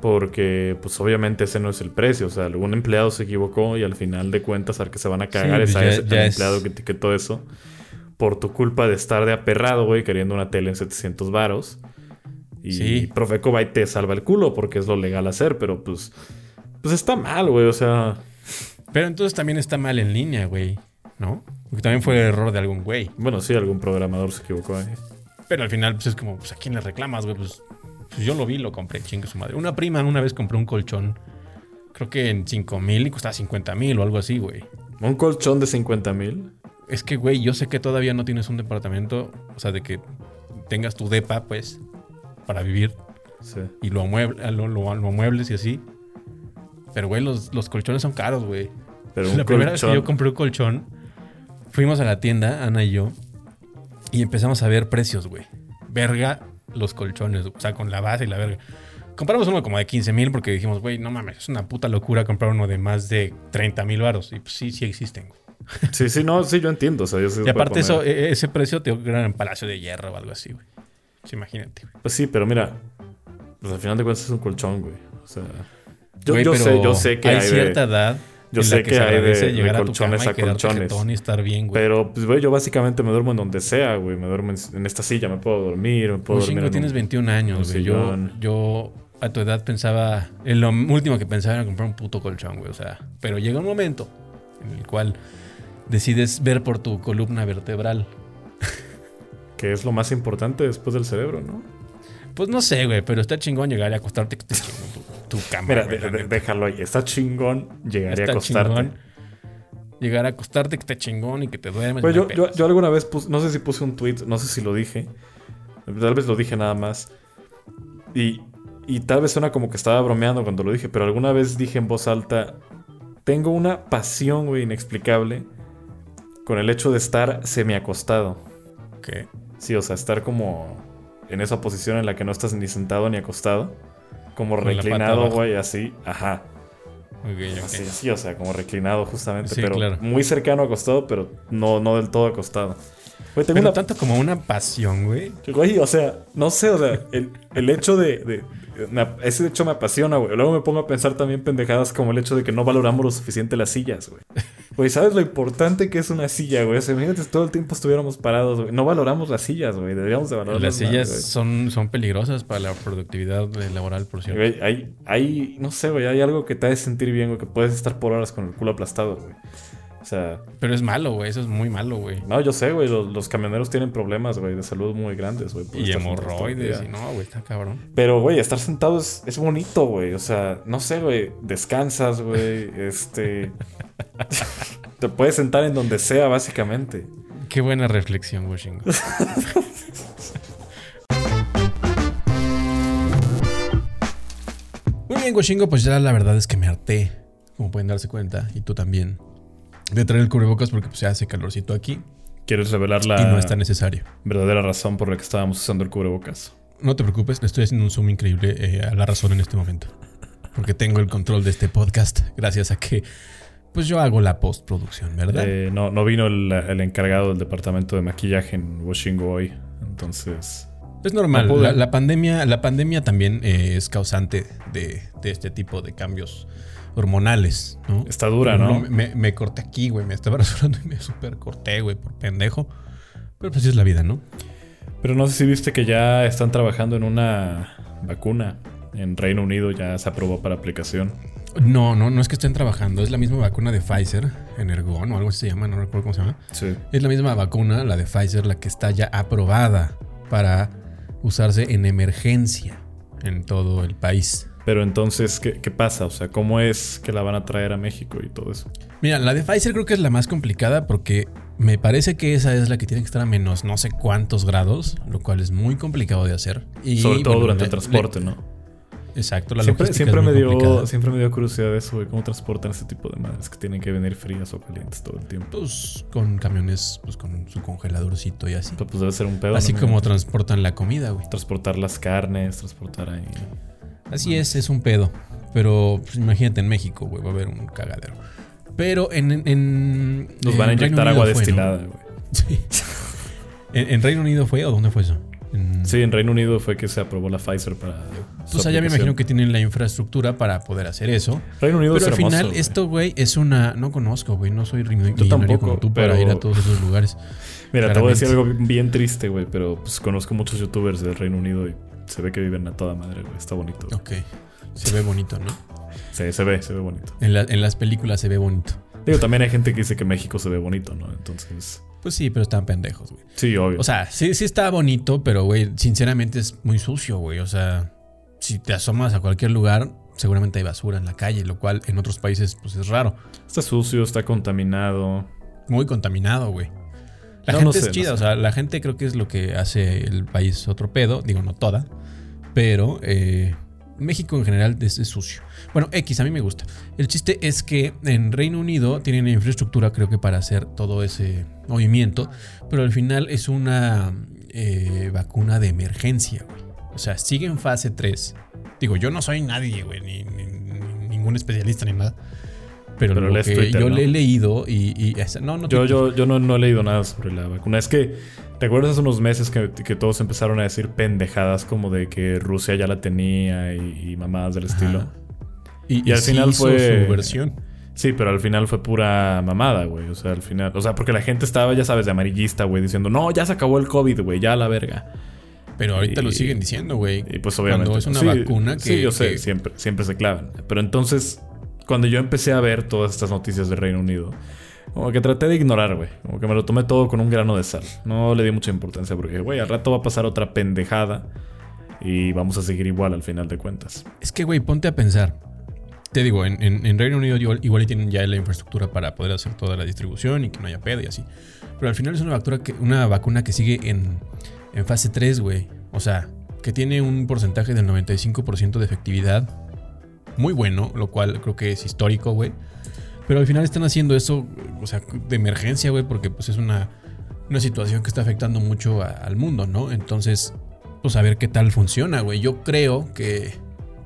Porque, pues obviamente ese no es el precio. O sea, algún empleado se equivocó y al final de cuentas, al que se van a cagar pues es a ya- ese ya empleado que etiquetó eso. Por tu culpa de estar de aperrado, güey, queriendo una tele en 700 varos. Y Sí. Profeco va y te salva el culo porque es lo legal hacer, pero pues. Pues está mal, güey. O sea, Pero entonces también está mal en línea, güey. ¿No? Porque también fue el error de algún güey. bueno, sí, algún programador se equivocó ahí. Pero al final, pues es como, pues a quién le reclamas, güey. Pues, pues, yo lo vi, lo compré, chingue su madre. Una prima una vez compró un colchón, creo que en 5 mil y costaba 50 mil o algo así, güey. Un colchón de 50 mil. Es que, güey, yo sé que todavía no tienes un departamento, o sea, de que tengas tu depa, pues, para vivir Sí. y lo, amueble, lo, lo- lo amuebles y así. Pero, güey, los, los colchones son caros, güey. Pero La primera vez que yo compré un colchón, fuimos a la tienda, Ana y yo, y empezamos a ver precios, güey. Verga los colchones, o sea, con la base y la verga. Compramos uno como de 15 mil porque dijimos, güey, no mames, es una puta locura comprar uno de más de 30 mil varos. Y pues sí, sí existen, güey. Sí, sí, no, sí, yo entiendo. O sea, yo sí Y aparte eso, poner- e- ese precio te era en Palacio de Hierro o algo así, güey. Sí, imagínate, güey. Pues sí, pero mira, pues al final de cuentas es un colchón, güey. O sea, yo, Güey, yo sé, yo sé que hay hay, de- cierta edad. Yo en la sé que, se hay de, de llegar a tu colchones cama a y quedarte colchones. y estar bien, güey. Pero, pues, güey, yo básicamente me duermo en donde sea, güey. Me duermo en, en esta silla, me puedo dormir, me puedo Pues, dormir. en tienes un- 21 años, güey. Yo, yo a tu edad pensaba, en lo último que pensaba era comprar un puto colchón, güey. O sea, pero llega un momento en el cual decides ver por tu columna vertebral. Que es lo más importante después del cerebro, ¿no? Pues no sé, güey, pero está chingón llegar y acostarte que esté chingón tu, tu cama. Mira, güey, de- de- déjalo ahí. Está chingón. Llegaría Está a acostarte. chingón Llegar a acostarte que esté chingón y que te duermes. Pues yo, yo, yo alguna vez puse, no sé si puse un tweet, no sé si lo dije. Tal vez lo dije nada más. Y, y tal vez suena como que estaba bromeando cuando lo dije, pero alguna vez dije en voz alta, tengo una pasión, güey, inexplicable con el hecho de estar semiacostado. Ok. Sí, o sea, estar como en esa posición en la que no estás ni sentado ni acostado. Como Con reclinado, güey, así. Ajá. Ok, ok. Así, así, o sea, como reclinado justamente, Sí, pero claro. muy cercano acostado, pero no, no del todo acostado. Güey, tengo Pero una... tanto como una pasión, güey. Güey, o sea, no sé, o sea, el, el hecho de... de- me ese hecho me apasiona, güey. Luego me pongo a pensar también pendejadas como el hecho de que no valoramos lo suficiente las sillas, güey. Güey, ¿sabes lo importante que es una silla, güey? O sea, imagínate si todo el tiempo estuviéramos parados, güey. No valoramos las sillas, güey. Deberíamos de valorarlas Las más, sillas güey. son, son peligrosas para la productividad laboral, por cierto. Güey, hay, hay, no sé, güey, hay algo que te hace sentir bien, güey, que puedes estar por horas con el culo aplastado, güey. Sea, Pero es malo, güey. Eso es muy malo, güey. no, yo sé, güey, los, los camioneros tienen problemas, güey, de salud muy grandes, güey. Y hemorroides. Y no, güey, está cabrón. Pero, güey, estar sentado es, es bonito, güey. O sea, no sé, güey, descansas, güey, este... te puedes sentar en donde sea, básicamente. Qué buena reflexión, Washington. Muy bien, Goshingo, pues ya la verdad es que me harté, como pueden darse cuenta, y tú también, de traer el cubrebocas porque pues, se hace calorcito aquí ¿Quieres revelar la y no es tan necesario. verdadera razón por la que estábamos usando el cubrebocas? No te preocupes, le estoy haciendo un zoom increíble eh, a la razón en este momento. Porque tengo el control de este podcast gracias a que pues yo hago la postproducción, ¿verdad? Eh, no, no vino el, el encargado del departamento de maquillaje en Washingo hoy. Entonces, Es normal, No la, la pandemia, la pandemia también eh, es causante de, de este tipo de cambios hormonales, ¿no? está dura, ¿no? me corté aquí, güey, me estaba rasurando y me super corté, güey, por pendejo. Pero pues así es la vida, ¿no? Pero no sé si viste que ya están trabajando en una vacuna. En Reino Unido ya se aprobó para aplicación. No, no, no es que estén trabajando, es la misma vacuna de Pfizer, Energon o algo así se llama, no recuerdo cómo se llama. Sí. Es la misma vacuna, la de Pfizer, la que está ya aprobada para usarse en emergencia en todo el país. Pero entonces, ¿qué, qué pasa? O sea, ¿cómo es que la van a traer a México y todo eso? Mira, la de Pfizer creo que es la más complicada porque me parece que esa es la que tiene que estar a menos no sé cuántos grados, lo cual es muy complicado de hacer. Y, Sobre todo bueno, durante le- el transporte, ¿no? exacto, la Siempre, logística siempre, es me dio, complicada. siempre me dio curiosidad eso, güey. ¿Cómo transportan este tipo de madres que tienen que venir frías o calientes todo el tiempo? Pues con camiones, pues con su congeladorcito y así. Pero, pues debe ser un pedo. Así ¿no? como transportan la comida, güey. transportar las carnes, transportar ahí. Así es, es un pedo. Pero pues, imagínate en México, güey, va a haber un cagadero. Pero en. en- en- Nos van a Reino inyectar agua Unido fue, destilada, güey. Sí. ¿En, en Reino Unido fue o dónde fue eso? Sí, en Reino Unido fue que se aprobó la Pfizer para. Pues allá me imagino que tienen la infraestructura para poder hacer eso. Reino Unido Pero es al final, esto, güey, es una. No conozco, güey. No soy ri- millonario tampoco, como tú para ir a todos esos lugares. Mira, te voy a decir algo bien triste, güey, pero pues conozco muchos youtubers del Reino Unido y se ve que viven a toda madre, güey. Está bonito. Ok. Se ve bonito, ¿no? Sí, se ve, se ve bonito. En, la- en las películas se ve bonito. Digo, también hay gente que dice que México se ve bonito, ¿no? Entonces, Pues sí, pero están pendejos, güey. sí, obvio. O sea, sí, sí está bonito, pero, güey, sinceramente es muy sucio, güey. O sea, si te asomas a cualquier lugar, seguramente hay basura en la calle, lo cual en otros países, pues es raro. está sucio, está contaminado. Muy contaminado, güey. La No, gente no es no chida, sé. o sea, la gente creo que es lo que hace el país otro pedo. Digo, no toda, pero eh, México en general es, es sucio. Bueno, X, a mí me gusta. El chiste es que en Reino Unido tienen infraestructura, creo que para hacer todo ese movimiento, pero al final es una eh, vacuna de emergencia, güey. O sea, sigue en fase 3. Digo, yo no soy nadie, güey, ni, ni- ni ningún especialista ni nada. Pero, Pero lo que Twitter, yo ¿no? le he leído y... y esa- no, no Yo, yo, yo no, no he leído nada sobre la vacuna. Es que, ¿te acuerdas hace unos meses que, que todos empezaron a decir pendejadas como de que Rusia ya la tenía y, y mamadas del estilo? Y, Y al sí final hizo fue- su versión. Sí, pero al final fue pura mamada, güey. O sea, al final. O sea, porque la gente estaba, ya sabes, de amarillista, güey, diciendo, no, ya se acabó el COVID, güey, ya la verga. Pero ahorita lo siguen diciendo, güey. Y pues obviamente. Cuando es una sí, vacuna que. Sí, yo sé, que- siempre, siempre se clavan. Pero entonces, cuando yo empecé a ver todas estas noticias del Reino Unido, como que traté de ignorar, güey. Como que me lo tomé todo con un grano de sal. No le di mucha importancia porque, güey, al rato va a pasar otra pendejada y vamos a seguir igual al final de cuentas. Es que, güey, ponte a pensar. Te digo, en, Reino Unido igual, igual tienen ya la infraestructura para poder hacer toda la distribución y que no haya pedo y así. Pero al final es una vacuna que, una vacuna que sigue en, en fase 3, güey. O sea, que tiene un porcentaje del 95% de efectividad. Muy bueno, lo cual creo que es histórico, güey. Pero al final están haciendo eso, o sea, de emergencia, güey, porque pues es una, una situación que está afectando mucho al mundo, ¿no? Entonces, pues a ver qué tal funciona, güey. Yo creo que,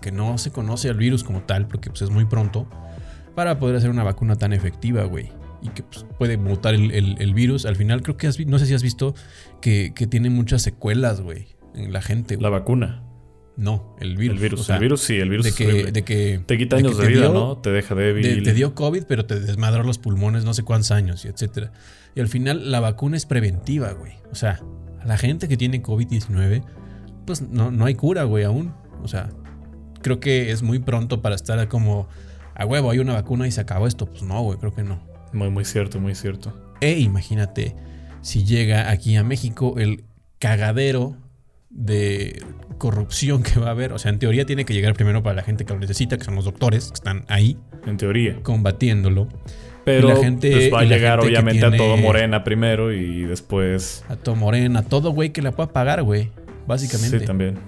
que no se conoce al virus como tal, porque pues es muy pronto, para poder hacer una vacuna tan efectiva, güey. Y que pues, puede mutar el, el- el virus. Al final creo que has no sé si has visto que, que tiene muchas secuelas, güey, en la gente. La vacuna. No, el virus. el virus. o sea, el virus sí, el virus de que, horrible. de que Te quita años de vida, dio- ¿no? Te deja débil. de- te dio COVID, pero te desmadró los pulmones no sé cuántos años, y etcétera. Y al final la vacuna es preventiva, güey. O sea, a la gente que tiene COVID-19, pues no, no hay cura, güey, aún. O sea, creo que es muy pronto para estar como, a huevo, hay una vacuna y se acabó esto. Pues no, güey, creo que no. Muy, muy cierto, muy cierto. E imagínate si llega aquí a México el cagadero de corrupción que va a haber. O sea, en teoría tiene que llegar primero para la gente que lo necesita, que son los doctores, que están ahí En teoría. combatiéndolo. Pero Y la gente- pues va a llegar obviamente a todo Morena primero y después... A todo Morena, a todo güey que la pueda pagar, güey. Básicamente. Sí, también.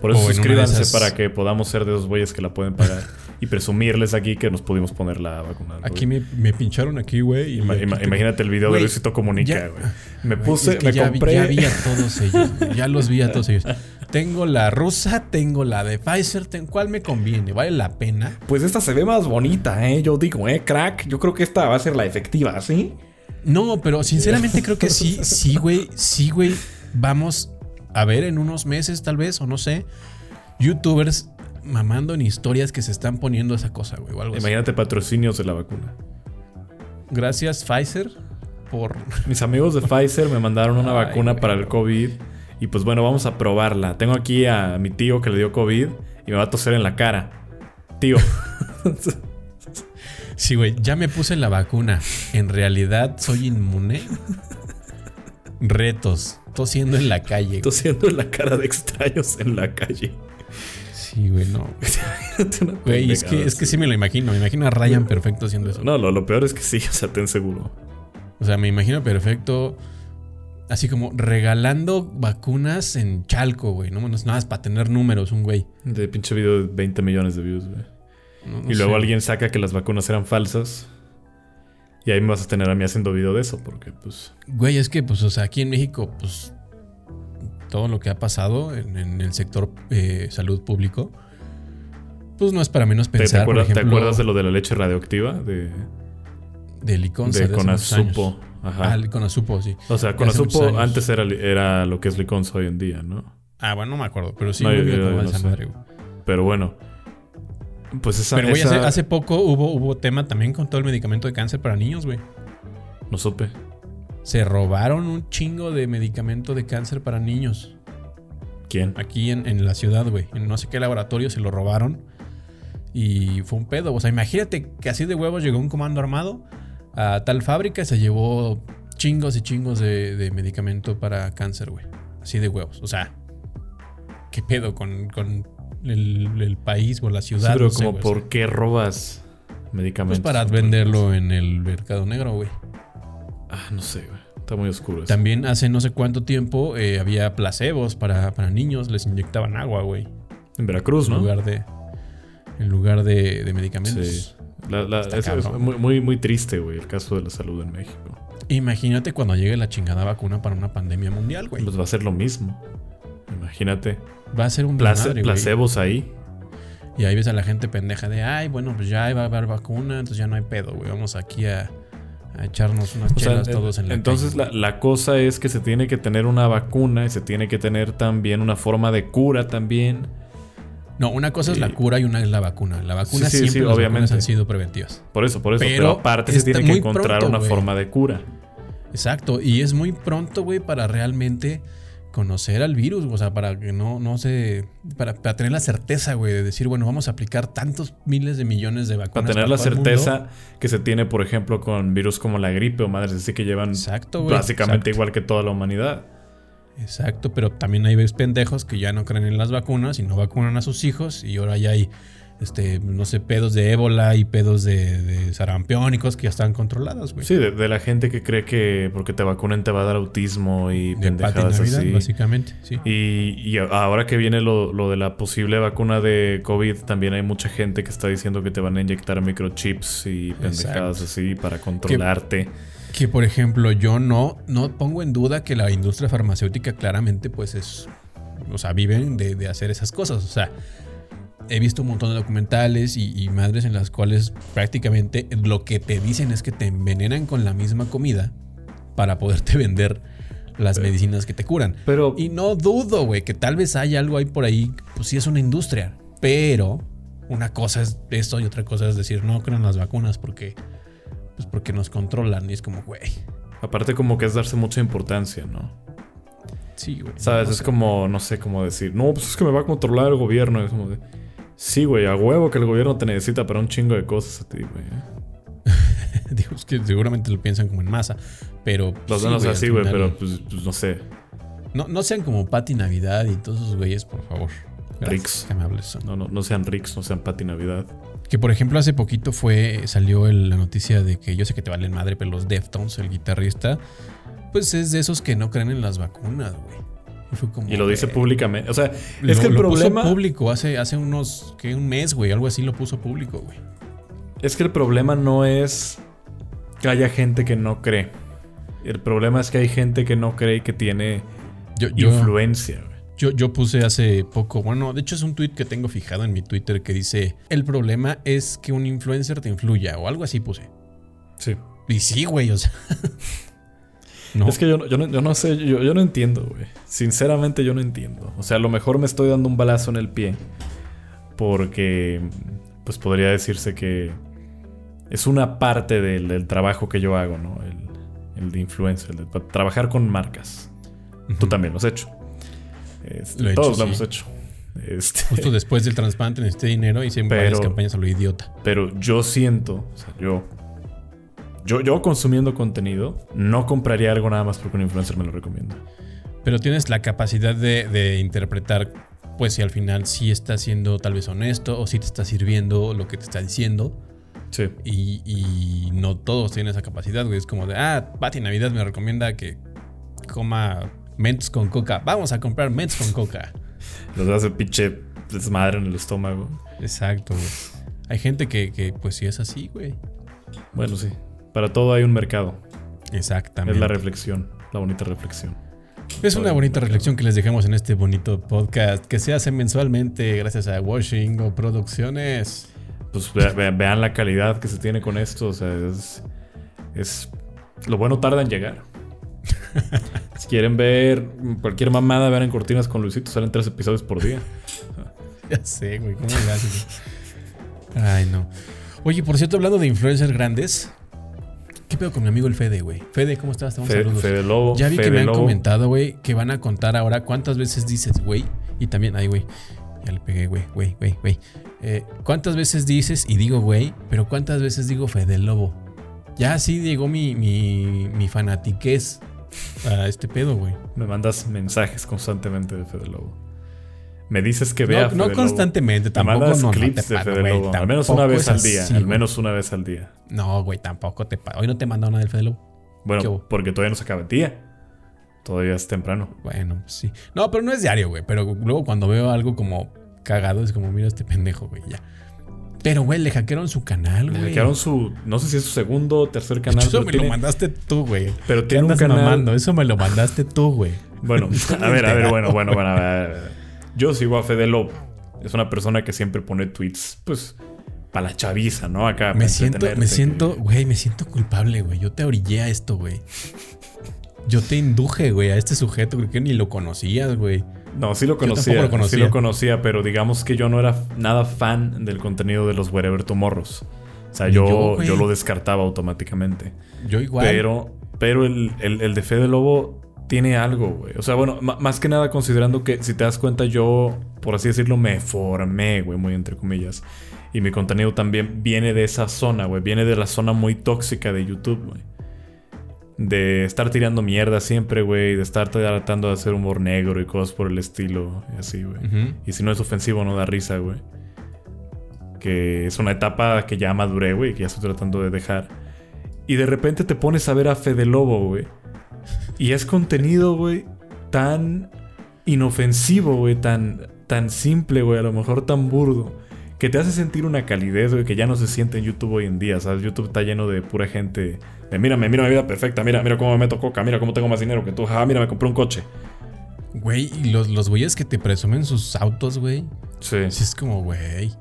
Por eso suscríbanse esas- para que podamos ser de esos güeyes que la pueden pagar y presumirles aquí que nos pudimos poner la vacuna. Aquí me, me pincharon aquí, güey. y Ima- aquí ima- te- imagínate el video Güey, de Luisito Comunica, güey. Me puse, es que me ya vi- compré... ya vi a todos ellos. Ya los vi a todos ellos. Tengo la rusa, tengo la de Pfizer. ten- ¿Cuál me conviene? ¿Vale la pena? Pues esta se ve más bonita, ¿eh? Yo digo, ¿eh? Crack. Yo creo que esta va a ser la efectiva, ¿sí? No, pero sinceramente creo que sí, sí, güey. Sí, güey. Vamos a ver en unos meses, tal vez, o no sé. Youtubers mamando en historias que se están poniendo esa cosa, güey. O algo así. Imagínate patrocinios de la vacuna. Gracias, Pfizer, por. Mis amigos de Pfizer me mandaron una Ay, vacuna güey. para el COVID. Y pues bueno, vamos a probarla. Tengo aquí a mi tío que le dio COVID y me va a toser en la cara. Tío. Sí, güey, ya me puse la vacuna. ¿En realidad soy inmune? Retos. Tosiendo en la calle. tosiendo en la cara de extraños en la calle. Sí, güey, no. Güey, es que, es que sí me lo imagino. Me imagino a Ryan perfecto haciendo eso. No, lo, lo peor es que sí, o sea, ten seguro. O sea, me imagino perfecto. Así como regalando vacunas en Chalco, güey. No, no es nada más para tener números, un güey. De pinche video de 20 millones de views, güey. No- no y luego sé. alguien saca que las vacunas eran falsas. Y ahí me vas a tener a mí haciendo video de eso, porque pues. Güey, es que, pues, o sea, aquí en México, pues, todo lo que ha pasado en, en el sector eh, salud público, pues no es para menos ¿Te, te pensar, por te acuerdas de lo de la leche radioactiva? De, de Liconza de. Conasupo. Ajá. Ah, sí. o sea, Conasupo antes era, era lo que es Liconza hoy en día, ¿no? Ah, bueno, no me acuerdo, pero sí, No, yo- yo- no madre. Pero bueno. Pues esa. Pero, güey, esa- hace, hace poco hubo, hubo tema también con todo el medicamento de cáncer para niños, güey. No supe. Se robaron un chingo de medicamento de cáncer para niños. ¿Quién? Aquí en, en la ciudad, güey. En no sé qué laboratorio se lo robaron. Y fue un pedo. O sea, imagínate que así de huevos llegó un comando armado a tal fábrica y se llevó chingos y chingos de, de medicamento para cáncer, güey. Así de huevos. O sea, ¿qué pedo con, con el, el país o la Sí, ciudad? pero No como. ¿por qué robas Pues medicamentos? para venderlo en el mercado negro, güey. Ah, no sé, güey. Está muy oscuro eso. También hace no sé cuánto tiempo eh, había placebos para, para niños, les inyectaban agua, güey. En Veracruz, En ¿no? lugar de. En lugar de, de medicamentos. Sí. La- la- Está es, muy, muy, muy triste, güey, el caso de la salud en México. Imagínate cuando llegue la chingada vacuna para una pandemia mundial, güey. Pues va a ser lo mismo. Imagínate. Va a ser un Place- güey. placebos ahí. Y ahí ves a la gente pendeja de, ay, bueno, pues ya va a haber vacuna, entonces ya no hay pedo, güey. Vamos aquí a, a echarnos unas sea, chelas todos en la entonces calle, la, la cosa es que se tiene que tener una vacuna y se tiene que tener también una forma de cura también. No, una cosa es la cura y una es la vacuna. La vacuna Sí, sí, siempre sí, las obviamente. han sido preventivas. Por eso, por eso. Pero, Pero aparte se tiene que encontrar pronto, una forma de cura. Exacto. Y es muy pronto, güey, para realmente conocer al virus. O sea, para que no, no se. Para, para tener la certeza, güey, de decir, bueno, vamos a aplicar tantos miles de millones de vacunas. Para tener la certeza que se tiene, por ejemplo, con virus como la gripe o madres así que llevan Exacto, güey. básicamente exacto. igual que toda la humanidad. Exacto, pero también hay pendejos que ya no creen en las vacunas y no vacunan a sus hijos y ahora ya hay, este, no sé, pedos de ébola y pedos de, de sarampión y cosas que ya están controladas, güey. Sí, de, de la gente que cree que porque te vacunen te va a dar autismo y de pendejadas Navidad, así. básicamente, sí. Y, y ahora que viene lo, lo de la posible vacuna de COVID, también hay mucha gente que está diciendo que te van a inyectar microchips y pendejadas Exacto. así para controlarte. Que por ejemplo, yo no, no pongo en duda que la industria farmacéutica claramente, pues es. O sea, viven de, de hacer esas cosas. O sea, he visto un montón de documentales y, y madres en las cuales prácticamente lo que te dicen es que te envenenan con la misma comida para poderte vender las Pero- medicinas que te curan. Pero Y no dudo, güey, que tal vez haya algo ahí por ahí. Pues sí, es una industria. Pero una cosa es esto y otra cosa es decir, no crean las vacunas porque. Pues porque nos controlan. Y es como, güey. aparte como que es darse mucha importancia, ¿no? Sí, güey. ¿Sabes? No es como, no sé cómo decir, no, pues es que me va a controlar el gobierno. Es como de, sí, güey, a huevo que el gobierno te necesita para un chingo de cosas a ti, güey. ¿eh? Digo, es que seguramente lo piensan como en masa. Pero. Los sí, danos así, güey, pero pues, pues, no sé. No, no sean como Pati Navidad y todos esos güeyes, por favor. Ricks. No, no, no sean Ricks, no sean Pati Navidad. Que por ejemplo hace poquito fue salió el- la noticia de que yo sé que te valen madre, pero los Deftones, el guitarrista, pues es de esos que no creen en las vacunas, güey. Y, fue como, Y lo dice públicamente. O sea, lo- es que el lo problema. puso público hace, hace unos, que un mes, güey, algo así lo puso público, güey. Es que el problema no es que haya gente que no cree. El problema es que hay gente que no cree y que tiene Yo, yo, influencia, güey. yo, yo puse hace poco, bueno, de hecho es un tweet que tengo fijado en mi Twitter que dice, el problema es que un influencer te influya, o algo así puse. Sí. Y sí, güey, o sea. No. Es que yo, no- yo, no, yo no sé, yo, yo no entiendo, güey. Sinceramente yo no entiendo. O sea, a lo mejor me estoy dando un balazo en el pie. Porque, pues podría decirse que es una parte del, del trabajo que yo hago, ¿no? El, el de influencer, el de trabajar con marcas. Tú también lo has hecho. Este, Lo he hecho, todos lo sí. hemos hecho. Este, Justo después del trasplante necesité dinero y hice varias campañas a lo idiota. Pero yo siento, o sea, yo, yo, yo consumiendo contenido, no compraría algo nada más porque un influencer me lo recomienda. Pero tienes la capacidad de, de interpretar, pues si al final sí está siendo tal vez honesto o si te está sirviendo lo que te está diciendo. Sí. Y, y no todos tienen esa capacidad, güey. Es como de, ah, Pati Navidad me recomienda que coma Mentos con coca. Vamos a comprar Mentos con coca. Los hace pinche desmadre en el estómago. Exacto, güey. Hay gente que, que, pues sí es así, güey. Bueno, sí. Para todo hay un mercado. Exactamente. Es la reflexión, la bonita reflexión. Es una bonita reflexión que les dejamos en este bonito podcast que se hace mensualmente gracias a Washing o Producciones. Pues ve- ve- vean la calidad que se tiene con esto. O sea, es. es lo bueno tarda en llegar. si quieren ver cualquier mamada, vean en Cortinas con Luisito. Salen tres episodios por día. Ya sé, güey, ¿cómo le haces? Ay, no. Oye, por cierto, hablando de influencers grandes, ¿qué pedo con mi amigo el Fede, güey? Fede, ¿cómo estás? Te mando Fe- saludos. Fede Lobo. Ya vi que Fede me han Lobo. comentado, güey, que van a contar ahora cuántas veces dices, güey. Y también, ay, güey. Ya le pegué, güey, güey, güey, güey. Eh, ¿Cuántas veces dices y digo, güey? Pero ¿cuántas veces digo Fede Lobo? Ya así llegó mi, mi, mi fanatiquez a este pedo, güey. Me mandas mensajes constantemente de Fede Lobo. Me dices que vea No, no constantemente, Me tampoco. no, no clips te de Fede. Al menos una vez al día. al menos una vez al día. No, güey, tampoco te pa- Hoy no te mandado nada del Fede Lobo. ¿Qué Bueno, porque todavía no se acaba el día. Todavía es temprano. Bueno, pues sí. No, pero no es diario, güey. Pero luego cuando veo algo como cagado, es como, mira este pendejo, güey, ya. Pero, güey, le hackearon su canal, Le güey. hackearon su. No sé si es su segundo o tercer canal. Eso me tiene- lo mandaste tú, güey. Pero ¿Qué tiene un canal. mamando? Eso me lo mandaste tú, güey. Bueno, a ver, a ver, bueno, bueno, bueno. a ver. Yo sigo a Fede Lobo. Es una persona que siempre pone tweets, pues, para la chaviza, ¿no? Acá. Me siento, me siento, güey, me siento culpable, güey. Yo te orillé a esto, güey. Yo te induje, güey, a este sujeto, creo que ni lo conocías, güey. No, sí lo conocía, Sí lo conocía, pero digamos que yo no era nada fan del contenido de los Wherever Tomorrows. O sea, yo, yo, lo descartaba automáticamente. Yo igual. Pero, pero el, el, de Fede Lobo tiene algo, güey. O sea, bueno, más que nada considerando que si te das cuenta, yo, por así decirlo, me formé, güey, muy entre comillas. Y mi contenido también viene de esa zona, güey. Viene de la zona muy tóxica de YouTube, güey. De estar tirando mierda siempre, güey. De estar tratando de hacer humor negro y cosas por el estilo. Y así, güey. Y si no es ofensivo, no da risa, güey. Que es una etapa que ya maduré, güey. Que ya estoy tratando de dejar. Y de repente te pones a ver a Fede Lobo, güey. Y es contenido, güey, tan inofensivo, güey. Tan, tan simple, güey. A lo mejor tan burdo que te hace sentir una calidez, güey, que ya no se siente en YouTube hoy en día. ¿Sabes? YouTube está lleno de pura gente de mírame, mira mi vida perfecta, mira, mira cómo me meto coca, mira cómo tengo más dinero que tú, ah, mira, me compré un coche. Güey, y los, los güeyes que te presumen sus autos, güey. Sí. Sí, es como, güey.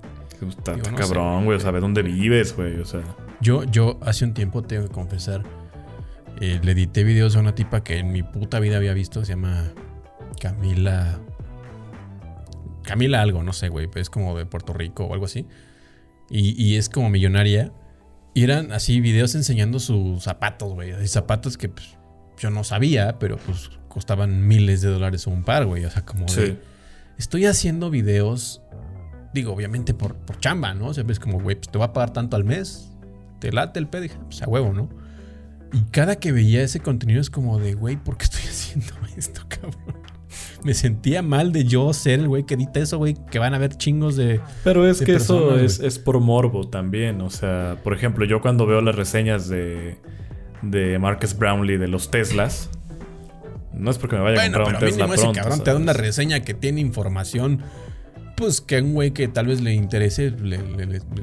Está, cabrón, güey, o sea, dónde vives, güey, o sea. Yo, yo hace un tiempo tengo que confesar, eh, le edité videos a una tipa que en mi puta vida había visto, se llama Camila Camila algo, no sé, güey, es como de Puerto Rico o algo así. Y, es como millonaria. Y eran así videos enseñando sus zapatos, güey. zapatos que pues, yo no sabía, pero pues costaban miles de dólares un par, güey. O sea, como de, Estoy haciendo videos, digo, obviamente por, por chamba, ¿no? O sea, es como, güey, pues te va a pagar tanto al mes. Te late el pedo. Dije, pues a huevo, ¿no? Y cada que veía ese contenido es como de, güey, ¿por qué estoy haciendo esto, cabrón? me sentía mal de yo ser el güey que edita eso, güey, que van a ver chingos de. Pero es que eso es, por morbo también. O sea, por ejemplo, yo cuando veo las reseñas de, de Marcus Brownlee de los Teslas. No es porque me vaya a comprar un Tesla pronto. cabrón te da una reseña que tiene información pues que a un güey que tal vez le interese, le,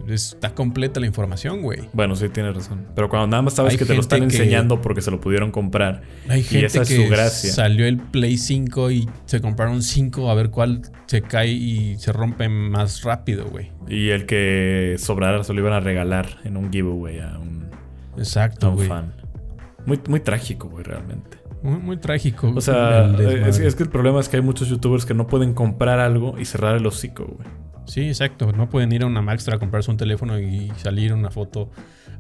está completa la información, güey. Bueno, sí, tienes razón. Pero cuando nada más sabes que te lo están enseñando porque se lo pudieron comprar. Hay gente y esa es su gracia. Salió el Play 5 y se compraron 5 a ver cuál se cae y se rompe más rápido, güey. Y el que sobrara se lo iban a regalar en un giveaway a un, Exacto, a fan. Muy, muy trágico, güey, realmente. Muy, trágico. O sea, es, que el problema es que hay muchos youtubers que no pueden comprar algo y cerrar el hocico, güey. Sí, exacto. No pueden ir a una Maxtor a comprarse un teléfono y salir una foto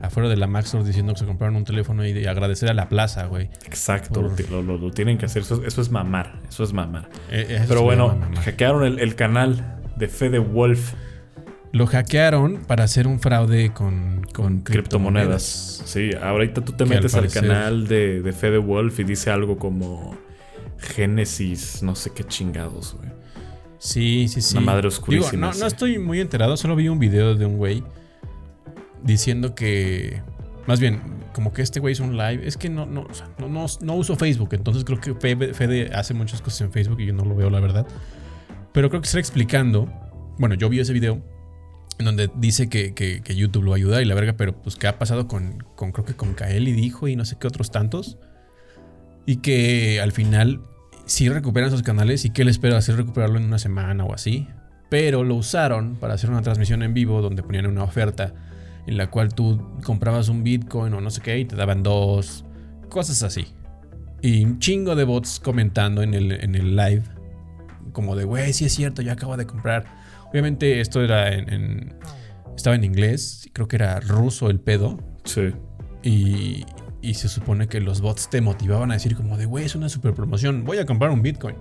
afuera de la Maxtor diciendo que se compraron un teléfono y agradecer a la plaza, güey. Exacto, lo, tienen que hacer. Eso, es mamar. Eso es mamar. Eh, Pero bueno, hackearon el, el, canal de Fede Wolf lo hackearon para hacer un fraude con, con criptomonedas. Sí, ahorita tú te metes al, canal de, de Fede Wolf y dice algo como Génesis, no sé qué chingados, güey. Sí, sí, sí. Una madre oscurísima. no, no estoy muy enterado, solo vi un video de un güey diciendo que. Más bien, como que este güey hizo un live. Es que no, no, no, no, uso Facebook, entonces creo que Fede hace muchas cosas en Facebook y yo no lo veo, la verdad. Pero creo que está explicando. Bueno, yo vi ese video en donde dice que, que, YouTube lo ayuda y la verga, pero pues qué ha pasado con, con creo que con Kael y dijo y no sé qué otros tantos. Y que al final sí recuperan esos canales y que él espera hacer recuperarlo en una semana o así. Pero lo usaron para hacer una transmisión en vivo donde ponían una oferta en la cual tú comprabas un Bitcoin o no sé qué y te daban dos, cosas así. Y un chingo de bots comentando en el, en el live, como de, güey, sí es cierto, yo acabo de comprar Obviamente esto era en, estaba en inglés, creo que era ruso el pedo. Sí. Y, y se supone que los bots te motivaban a decir como de, güey, es una super promoción, voy a comprar un Bitcoin.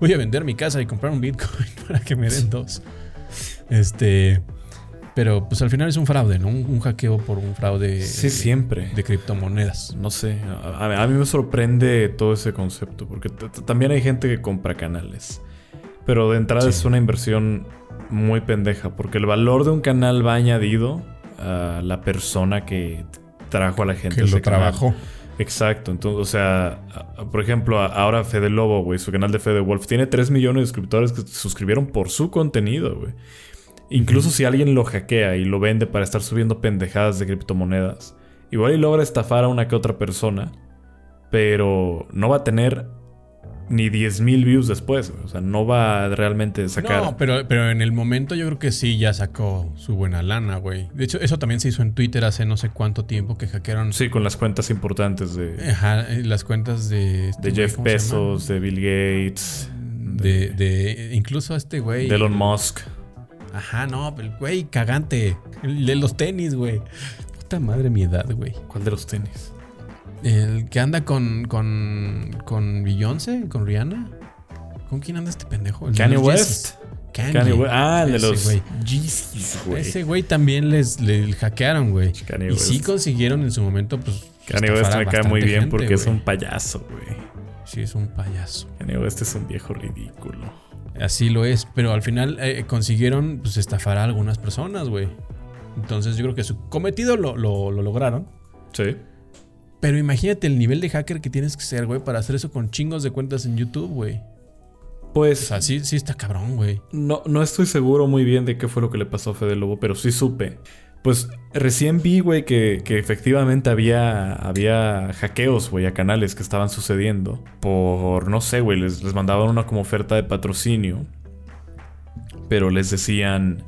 Voy a vender mi casa y comprar un Bitcoin para que me den dos. Este... Pero pues al final es un fraude, ¿no? Un, hackeo por un fraude. Sí, siempre. De criptomonedas. No sé. A, mí me sorprende todo ese concepto. Porque también hay gente que compra canales. Pero de entrada es una inversión muy pendeja, porque el valor de un canal va añadido a la persona que trajo a la gente. Que lo trabajó. Exacto, entonces, o sea, por ejemplo, ahora Fede Lobo, güey, su canal de Fede Wolf tiene 3 millones de suscriptores que se suscribieron por su contenido, güey. Incluso si alguien lo hackea y lo vende para estar subiendo pendejadas de criptomonedas, igual y logra estafar a una que otra persona, pero no va a tener ni 10.000 views después. O sea, no va a realmente sacar. No, pero, pero en el momento yo creo que sí ya sacó su buena lana, güey. De hecho, eso también se hizo en Twitter hace no sé cuánto tiempo que hackearon. Sí, con las cuentas importantes de. Ajá, las cuentas de. Este de Jeff Bezos, de Bill Gates. De, de incluso a este güey. De Elon Musk. Ajá, no, el güey cagante. El de los tenis, güey. Puta madre mi edad, güey. ¿Cuál de los tenis? El que anda con. con. con Beyoncé, con Rihanna. ¿Con quién anda este pendejo? El Kanye West. Kanye. Kanye West. Ah, el de los güey. Yeezys, güey. Ese güey también les, le hackearon, güey. Y sí consiguieron en su momento, pues. Kanye West me cae muy bien gente, porque es un payaso, güey. Sí, es un payaso. Kanye West es un viejo ridículo. Así lo es, pero al final eh, consiguieron pues, estafar a algunas personas, güey. Entonces yo creo que su cometido lo, lo- lo lograron. Sí. Pero imagínate el nivel de hacker que tienes que ser, güey, para hacer eso con chingos de cuentas en YouTube, güey. O Pues sea, sí, sí está cabrón, güey. no, no estoy seguro muy bien de qué fue lo que le pasó a Fede Lobo, pero sí supe. Pues recién vi, güey, que, que efectivamente había, había hackeos, güey, a canales que estaban sucediendo. Por, no sé, güey, les, les mandaban una como oferta de patrocinio. Pero les decían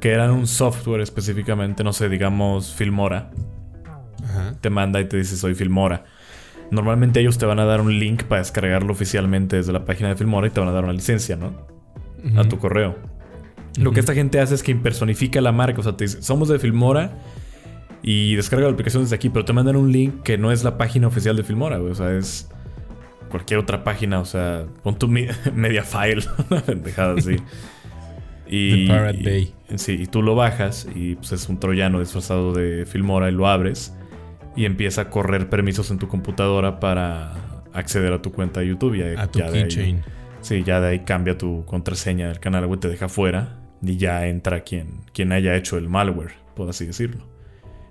que eran un software específicamente, no sé, digamos Filmora. Ajá. te manda y te dice soy Filmora. Normalmente ellos te van a dar un link para descargarlo oficialmente desde la página de Filmora y te van a dar una licencia, ¿no? A tu correo. Lo que esta gente hace es que impersonifica la marca, o sea, te dice, somos de Filmora y descarga la aplicación desde aquí, pero te mandan un link que no es la página oficial de Filmora, güey, o sea, es cualquier otra página, o sea, pon tu mi- Mediafile, una pendejada así. Y, The Pirate Bay. y- sí, y tú lo bajas y pues es un troyano disfrazado de Filmora y lo abres y empieza a correr permisos en tu computadora para acceder a tu cuenta de YouTube. Y A tu ya keychain. Sí, ya de ahí cambia tu contraseña del canal, güey, te deja fuera y ya entra quien, quien haya hecho el malware, por así decirlo.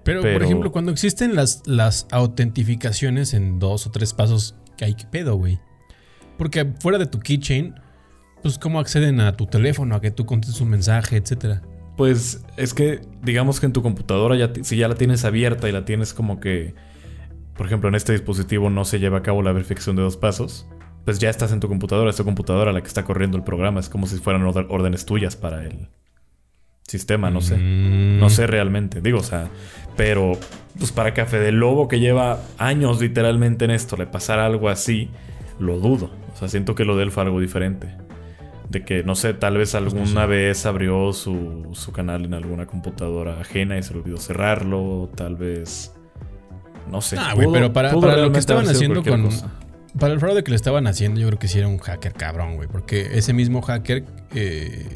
Pero, por ejemplo, cuando existen las, las autentificaciones en dos o tres pasos, ¿qué hay que pedo, güey? Porque fuera de tu keychain, pues cómo acceden a tu teléfono, a que tú contestes un mensaje, etcétera. Pues es que digamos que en tu computadora ya si ya la tienes abierta y la tienes como que por ejemplo en este dispositivo no se lleva a cabo la verificación de dos pasos, pues ya estás en tu computadora, es tu computadora la que está corriendo el programa, es como si fueran órdenes tuyas para el sistema, no sé. Mm. No sé realmente, digo, o sea, pero pues para Café del Lobo que lleva años literalmente en esto, le pasara algo así, lo dudo. O sea, siento que lo de él fue algo diferente. De que, no sé, tal vez alguna vez abrió su, su canal en alguna computadora ajena y se le olvidó cerrarlo, tal vez... No sé. Ah, güey, pero para- para lo que estaban haciendo con- cosa. Para el fraude que le estaban haciendo, yo creo que sí era un hacker cabrón, güey. Porque ese mismo hacker eh,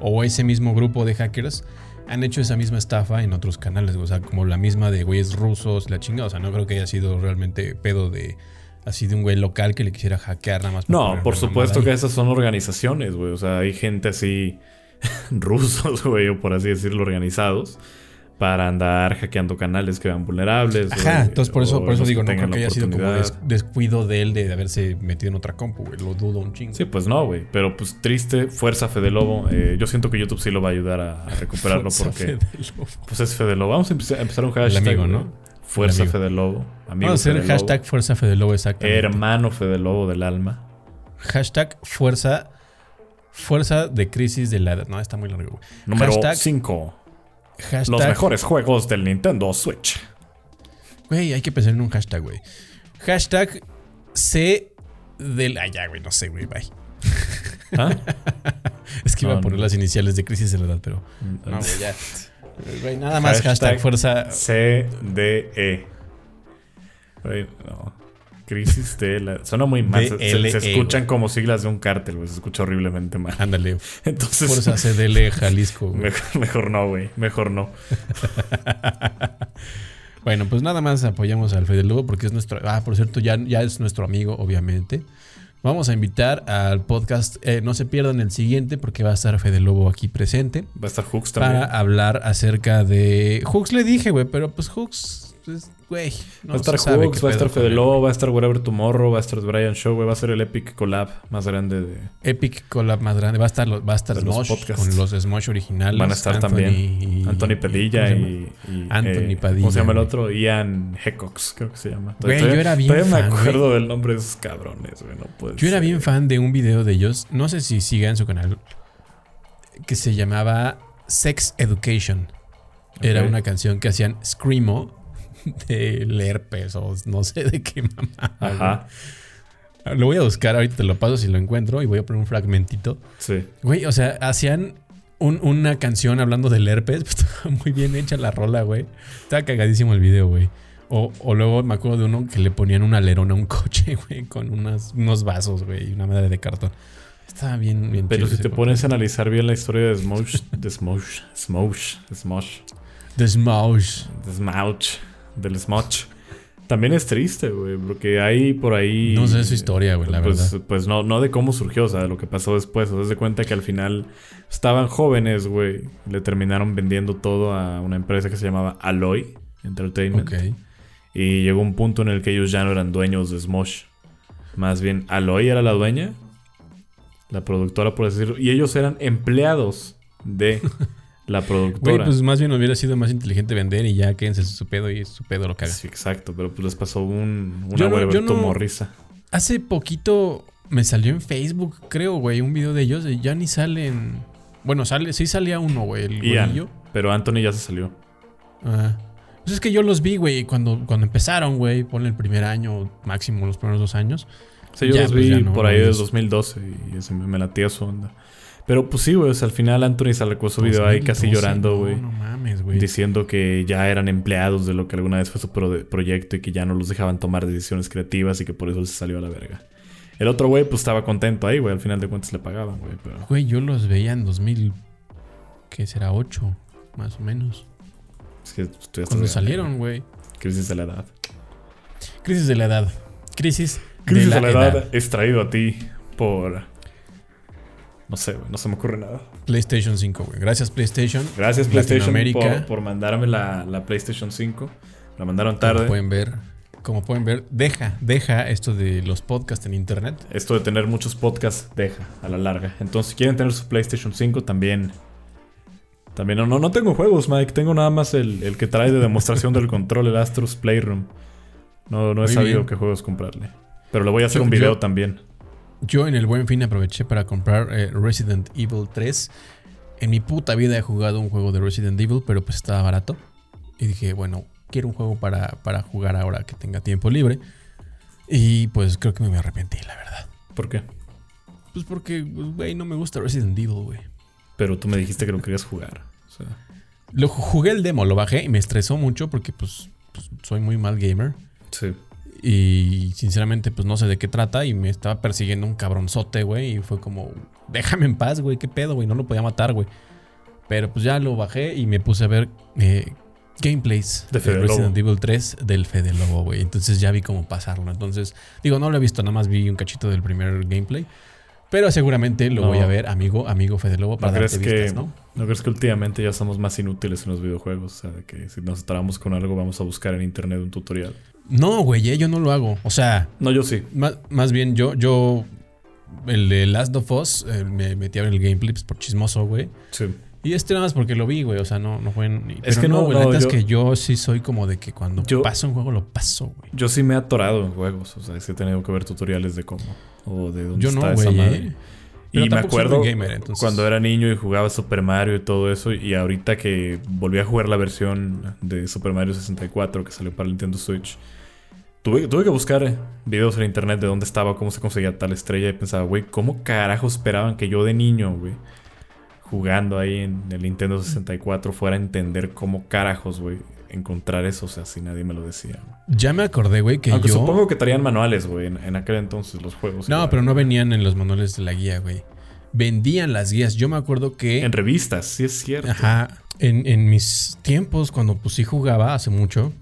o ese mismo grupo de hackers han hecho esa misma estafa en otros canales, güey. O sea, como la misma de güeyes rusos, la chingada. O sea, no creo que haya sido realmente pedo de así de un güey local que le quisiera hackear nada más. No, por supuesto que esas son organizaciones, güey. O sea, hay gente así, rusos, güey, o por así decirlo, organizados, para andar hackeando canales que vean vulnerables. Ajá, entonces por eso, por eso digo, no creo que haya sido como des- descuido de él de haberse metido en otra compu, güey. Lo dudo un chingo. Sí, pues no, güey. Pero pues triste, fuerza Fede Lobo. Eh, yo siento que YouTube sí lo va a ayudar a, a recuperarlo porque Fede Lobo. pues es Fede Lobo. Vamos a empezar, a empezar un hashtag. amigo, güey. ¿no? Fuerza amigo. Fede Lobo. Amigo Vamos a hacer Fede Lobo. hashtag Fuerza Fede Lobo exactamente. Hermano Fede Lobo del alma. Hashtag fuerza. Fuerza de crisis de la edad. No, está muy largo, güey. Número Hashtag- 5. Hashtag. Los mejores juegos del Nintendo Switch. Güey, hay que pensar en un hashtag, güey. Hashtag C del. Ah, ya, güey, no sé, güey, bye. ¿Ah? Es que iba No, a poner no. las iniciales de crisis de la edad, pero. No, güey, ya. Güey, nada más Hashtag hashtag, fuerza. CDE. Güey, no. Crisis de la. Suena muy mal. Se, se- se DLE, escuchan como siglas de un cártel, güey. Se escucha horriblemente mal. Ándale. Entonces. Fuerza CDL Jalisco, güey. Mejor, mejor no, güey. Mejor no. Bueno, pues nada más apoyamos al Fede Lobo porque es nuestro. Ah, por cierto, ya, ya es nuestro amigo, obviamente. Vamos a invitar al podcast. eh, no se pierdan el siguiente porque va a estar Fede Lobo aquí presente. Va a estar Hooks también. Para hablar acerca de. Hooks le dije, güey, pero pues Hooks. Pues, Güey. no va a estar Hooks, va a estar con Fede él. Lobo, va a estar Wherever Tomorrow, va a estar Brian Show, güey. Va a ser el Epic Collab más grande de. Epic Collab más grande. Va a estar, va a estar los Smosh podcasts. con los Smosh originales. Van a estar Anthony también y- Anthony Padilla ¿cómo se y. llama? y, Anthony eh, Padilla, ¿Cómo se llama el otro? Ian Hecox, creo que se llama. Güey, yo era bien Todavía me fan, acuerdo del nombre de esos cabrones, güey. No puede Yo era ser. bien fan de un video de ellos, no sé si siga en su canal, que se llamaba Sex Education. Era una canción que hacían Screamo de herpes o no sé de qué mamá. Ajá. Lo voy a buscar, ahorita te lo paso si lo encuentro y voy a poner un fragmentito. Sí. Güey, o sea, hacían un- una canción hablando del herpes. Pues, estaba muy bien hecha la rola, güey. Estaba cagadísimo el video, güey. O, o luego me acuerdo de uno que le ponían un alerón a un coche, güey, con unas, unos vasos, güey, y una madre de cartón. Estaba bien, bien Pero si te pones a analizar bien la historia de Smosh, de Smosh, Smosh, Smosh, The Smosh. de Smouch, del Smosh, también es triste, güey, porque hay por ahí. No sé su historia, güey, la pues, verdad. Pues no, no de cómo surgió, o sea, de lo que pasó después. O sea, de cuenta que al final estaban jóvenes, güey. Le terminaron vendiendo todo a una empresa que se llamaba Alloy Entertainment. Y llegó un punto en el que ellos ya no eran dueños de Smosh. Más bien, Aloy era la dueña, la productora, por así decirlo. Y ellos eran empleados de la Güey, productora. pues más bien hubiera sido más inteligente vender y ya quédense su pedo y su pedo lo caga. Sí, exacto, pero pues les pasó un, una Yo no- Morrisa. Hace poquito me salió en Facebook, creo, güey, un video de ellos. y Ya ni salen. Bueno, sale, sí salía uno, güey, el Ian, güerillo. pero Anthony ya se salió. Ah. Pues es que yo los vi, güey, cuando, cuando empezaron, güey, ponle el primer año, máximo los primeros dos años. Sí, yo Ya, los pues, vi no, por ahí ellos. 2012 y ese me, me latía su onda. Pero pues sí, güey, o sea, al final Anthony sacó su video ahí casi 2012, llorando, güey. No, mames, güey. Diciendo que ya eran empleados de lo que alguna vez fue su pro- proyecto y que ya no los dejaban tomar decisiones creativas y que por eso se salió a la verga. El otro güey, pues estaba contento ahí, güey. Al final de cuentas le pagaban, güey. Pero Güey, yo los veía en 2000. ¿Qué será? 8, más o menos. es que tú ya Cuando salieron, güey. Crisis de la edad. Crisis de la edad. Crisis, Crisis de la, edad. es traído a ti por. No sé, güey. No se me ocurre nada. PlayStation 5, güey. Gracias, PlayStation. Gracias, PlayStation, por, por mandarme la, la PlayStation 5. La mandaron Como tarde. pueden ver. Como pueden ver, deja, deja esto de los podcasts en internet. Esto de tener muchos podcasts deja a la larga. Entonces, si quieren tener su PlayStation 5, también. También, no, no, no tengo juegos, Mike. Tengo nada más el, el que trae de demostración del control, el Astros Playroom. No, no he Muy sabido bien. qué juegos comprarle. Pero le voy a hacer un video yo- también. Yo en el buen fin aproveché para comprar eh, Resident Evil 3. En mi puta vida he jugado un juego de Resident Evil, pero pues estaba barato. Y dije, bueno, quiero un juego para, para jugar ahora que tenga tiempo libre. Y pues creo que me arrepentí, la verdad. ¿Por qué? Pues porque, pues, güey, no me gusta Resident Evil, güey. Pero tú me dijiste que lo querías jugar. O sea, Lo ju- jugué el demo, lo bajé y me estresó mucho porque pues, pues, soy muy mal gamer. sí. Y sinceramente, pues no sé de qué trata. Y me estaba persiguiendo un cabronzote, güey. Y fue como, déjame en paz, güey. ¿Qué pedo, güey? No lo podía matar, güey. Pero pues ya lo bajé y me puse a ver eh, gameplays De Resident Lobo. Evil 3 del Fede Lobo, güey. Entonces ya vi cómo pasarlo. Entonces, digo, no lo he visto, nada más vi un cachito del primer gameplay. Pero seguramente lo No. voy a ver, amigo, amigo Fede Lobo, ¿No para crees, darte que, vistas, ¿no? ¿No crees que últimamente ya somos más inútiles en los videojuegos? O sea, que si nos atramos con algo, vamos a buscar en internet un tutorial. No, güey, eh, yo no lo hago. O sea, No, yo sí. Más, más bien, yo, yo, el de Last of Us, eh, me metí a ver el gameplay pues, por chismoso, güey. Sí. Y este nada más porque lo vi, güey. O sea, no, no fue. en- Es que no, güey. La no, es que yo sí soy como de que cuando Yo- paso un juego, lo paso, güey. Yo sí me he atorado en juegos. O sea, sí he tenido que ver tutoriales de cómo. O de dónde Yo está no, esa güey. madre. eh. Pero Y me acuerdo gamer, cuando era niño y jugaba Super Mario y todo eso. Y ahorita que volví a jugar la versión de Super Mario 64 que salió para el Nintendo Switch. Tuve, tuve que buscar videos en internet de dónde estaba, cómo se conseguía tal estrella. Y pensaba, güey, ¿cómo carajo esperaban que yo de niño, güey, jugando ahí en el Nintendo 64 fuera a entender cómo carajos, güey, encontrar eso? O sea, si nadie me lo decía. Ya me acordé, güey, que Aunque yo. supongo que traían manuales, güey, en, en aquel entonces los juegos. No, pero no venían en los manuales de la guía, güey. Vendían las guías. Yo me acuerdo que. En revistas, sí es cierto. Ajá. En, en mis tiempos, cuando pues sí jugaba hace mucho,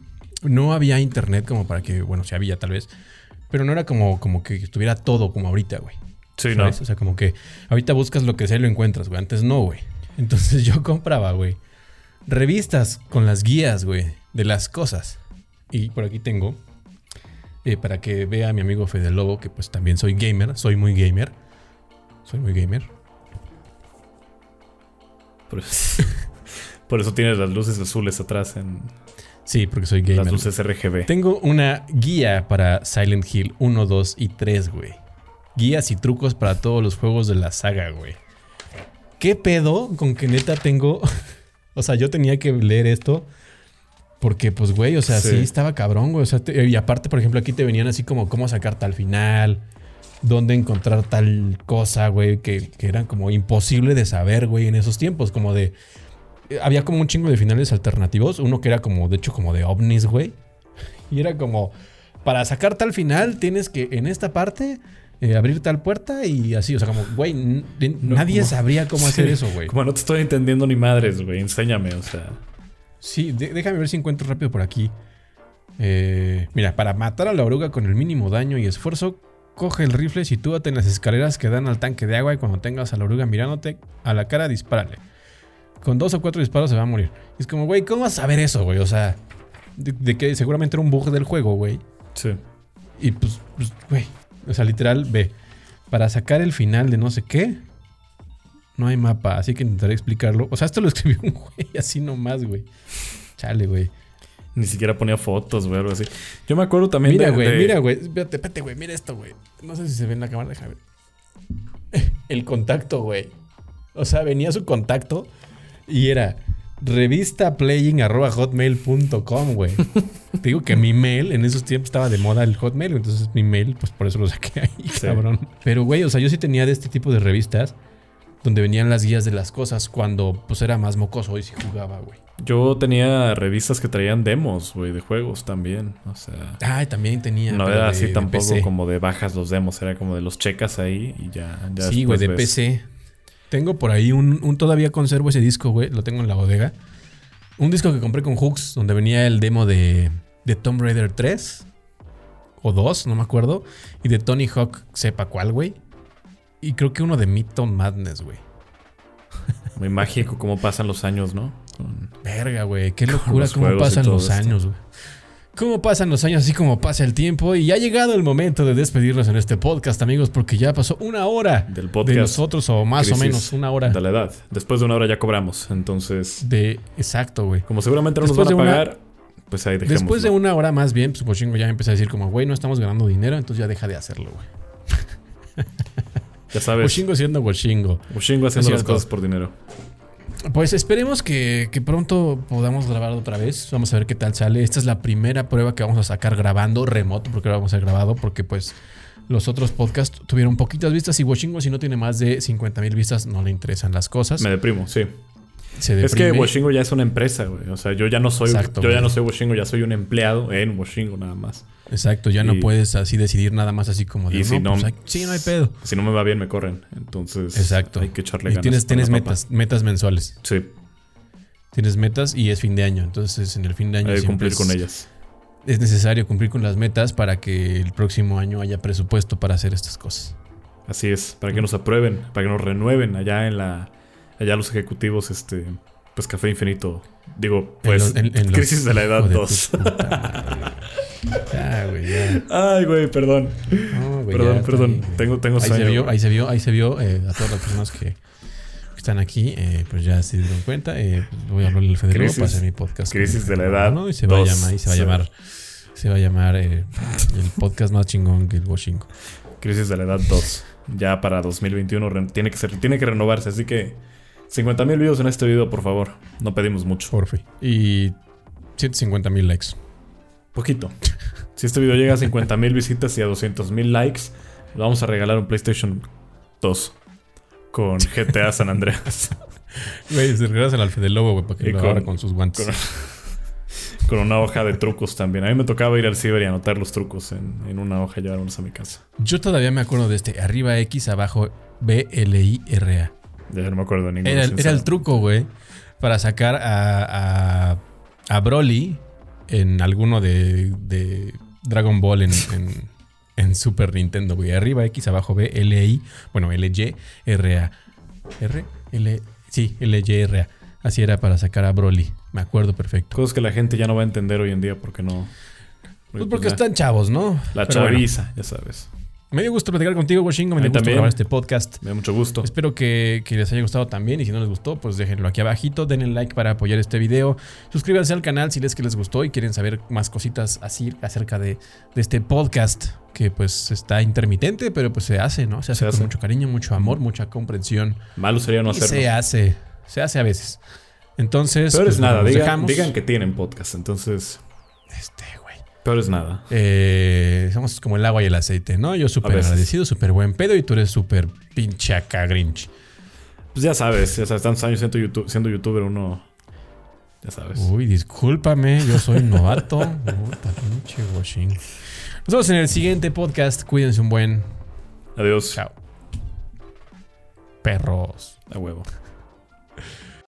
no había internet como para que, bueno, sí había tal vez, pero no era como, como que estuviera todo como ahorita, güey. Sí, no. ¿Sabes? O sea, como que ahorita buscas lo que sea y lo encuentras, güey. Antes no, güey. Entonces yo compraba, güey, revistas con las guías, güey, de las cosas. Y por aquí tengo, eh, para que vea a mi amigo Fede Lobo, que pues también soy gamer, soy muy gamer. Soy muy gamer. Por eso, por eso tienes las luces azules atrás en Sí, porque soy gamer. las luces RGB. Tengo una guía para Silent Hill 1, 2 y 3, güey. Guías y trucos para todos los juegos de la saga, güey. ¿Qué pedo con que neta tengo? o sea, yo tenía que leer esto. Porque, pues, güey, o sea, sí, Sí. estaba cabrón, güey. O sea, te- y aparte, por ejemplo, aquí te venían así como cómo sacar tal final. dónde encontrar tal cosa, güey, que, que eran como imposible de saber, güey, en esos tiempos, como de... eh, Había como un chingo de finales alternativos, uno que era como, de hecho, como de ovnis, güey. Y era como, para sacar tal final tienes que en esta parte eh, abrir tal puerta y así, o sea, como, güey, No, nadie como- sabría cómo hacer Sí, eso, güey. Como no te estoy entendiendo ni madres, güey. Enséñame, o sea. Sí, de- déjame ver si encuentro rápido por aquí. Eh, mira, para matar a la oruga con el mínimo daño y esfuerzo, coge el rifle, sitúate en las escaleras que dan al tanque de agua y cuando tengas a la oruga mirándote a la cara, dispárale. Con dos o cuatro disparos se va a morir. Y es como, güey, ¿cómo vas a saber eso, güey? O sea, de, de que seguramente era un bug del juego, güey. Sí. Y pues, pues, güey. O sea, literal, ve. Para sacar el final de no sé qué, no hay mapa. Así que intentaré explicarlo. O sea, esto lo escribió un güey así nomás, güey. Chale, güey. Ni siquiera ponía fotos, güey, algo así. Yo me acuerdo también Mira, de- güey, de- mira, güey. Espérate, espérate, güey. Mira esto, güey. No sé si se ve en la cámara, déjame ver. El contacto, güey. O sea, venía su contacto y era revistaplaying.hotmail.com, güey. Te digo que mi mail en esos tiempos estaba de moda el hotmail, entonces mi mail, pues por eso lo saqué ahí, Sí. cabrón. Pero, güey, o sea, yo sí tenía de este tipo de revistas donde venían las guías de las cosas cuando pues era más mocoso y sí jugaba, güey. Yo tenía revistas que traían demos, güey, de juegos también. O sea. Ay, también tenía. No era de- así tampoco como de bajas los demos, era como de los checas ahí y ya. ya Sí, güey, de ves. PC. Tengo por ahí un, un- Todavía conservo ese disco, güey. Lo tengo en la bodega. Un disco que compré con Hooks, donde venía el demo de, de Tomb Raider 3 o 2, no me acuerdo. Y de Tony Hawk, sepa cuál, güey. Y creo que uno de Midtown Madness, güey. Muy mágico cómo pasan los años, ¿no? Con- Verga, güey. Qué locura cómo pasan los esto. años, güey. Cómo pasan los años, así como pasa el tiempo. Y ya ha llegado el momento de despedirnos en este podcast, amigos, porque ya pasó una hora Del de podcast. nosotros, o más o menos una hora. De la edad. Después de una hora ya cobramos. Entonces, De. Exacto, güey. como seguramente no nos Después van a de una- pagar, pues ahí dejemos. Después de una hora más bien, pues Bochingo ya empezó a decir como, güey, no estamos ganando dinero, entonces ya deja de hacerlo, güey. Ya sabes. Bochingo siendo Bochingo. Bochingo haciendo las cosas por dinero. Pues esperemos que, que pronto podamos grabar otra vez. Vamos a ver qué tal sale. Esta es la primera prueba que vamos a sacar grabando remoto, porque ahora vamos a grabado, porque pues los otros podcasts tuvieron poquitas vistas y Bochingo si no tiene más de 50 mil vistas no le interesan las cosas. Me deprimo, sí. Se Es que. Washingo ya es una empresa, güey. O sea, yo ya no soy, Exacto, yo ya no soy Washingo, ya soy un empleado en Washingo nada más. Exacto, ya no puedes así decidir nada más así como de, Y no, si no- pues, hay- sí, no hay pedo. Si no me va bien, me corren. Entonces, Exacto. hay que echarle Y ganas. tienes, papa. metas, metas mensuales. Sí, Tienes metas y es fin de año. Entonces, en el fin de año hay que cumplir es, con ellas. es necesario cumplir con las metas para que el próximo año haya presupuesto para hacer estas cosas. Así es, para que nos aprueben, para que nos renueven allá en la. Allá los ejecutivos, este. Pues Café Infinito. Digo, En pues. en- los- crisis de la edad Hijo de 2. tu puta madre. Ya, güey, ya. Ay, güey, perdón. No, güey, perdón, ya, perdón. bien. Tengo, tengo Ahí se vio, ahí se vio, ahí se vio. eh, a todas las personas que, están aquí, eh, pues ya se dieron cuenta. eh, voy a hablarle al Fede Lobo Crisis- para hacer mi podcast. crisis de la edad ¿no? Y se va a llamar, y se va a llamar, se va a llamar eh, el podcast más chingón que el Washingo. Crisis de la edad 2. Ya para 2021 re- tiene que ser, tiene que renovarse. Así que 50 mil views en este video, por favor. No pedimos mucho. Porfi. Y 150 mil likes. Poquito. Si este video llega a 50 mil visitas y a 200 mil likes, vamos a regalar un PlayStation 2 con GTA San Andreas. Güey, se regresan al Fede Lobo, güey, para que Y lo con- con sus guantes. con- con una hoja de trucos también. A mí me tocaba ir al ciber y anotar los trucos en, en una hoja y llevarlos a mi casa. Yo todavía me acuerdo de este. Arriba X, abajo B, L, I, R, A. Ya no me acuerdo de ninguno. Era, el- era el sincero. truco, güey, para sacar a, a, a Broly en alguno de, de Dragon Ball en, en- en Super Nintendo, güey. Arriba X, abajo B, L, I, bueno, L, Y, R, A. R, L, sí, L, Y, R, A. Así era para sacar a Broly. Me acuerdo perfecto. Cosas que la gente ya no va a entender hoy en día porque no. Pues porque ya- están chavos, ¿no? La Pero bueno, chaviza, ya sabes. Me dio gusto platicar contigo, Washingo. Me dio gusto grabar este podcast. Me da mucho gusto. Espero que, que les haya gustado también y si no les gustó, pues déjenlo aquí abajito, denle like para apoyar este video, suscríbanse al canal si les que les gustó y quieren saber más cositas así acerca de, de este podcast que pues está intermitente, pero pues se hace, ¿no? Se hace Se con hace. mucho cariño, mucho amor, mucha comprensión Malo sería no hacerlo. se hace, se hace a veces. Entonces, Pero pues, es nada, nos digan, digan que tienen podcast, entonces Este, güey. Peor es nada. Eh, somos como el agua y el aceite, ¿no? Yo súper agradecido, súper buen pedo y tú eres súper pinche acá grinch. Pues ya sabes, ya sabes, tantos años siendo, YouTube- siendo youtuber uno. Ya sabes. Uy, discúlpame, yo soy novato. Puta pinche guachín. Nos vemos en el siguiente podcast. Cuídense un buen. Adiós. Chao. Perros. A huevo.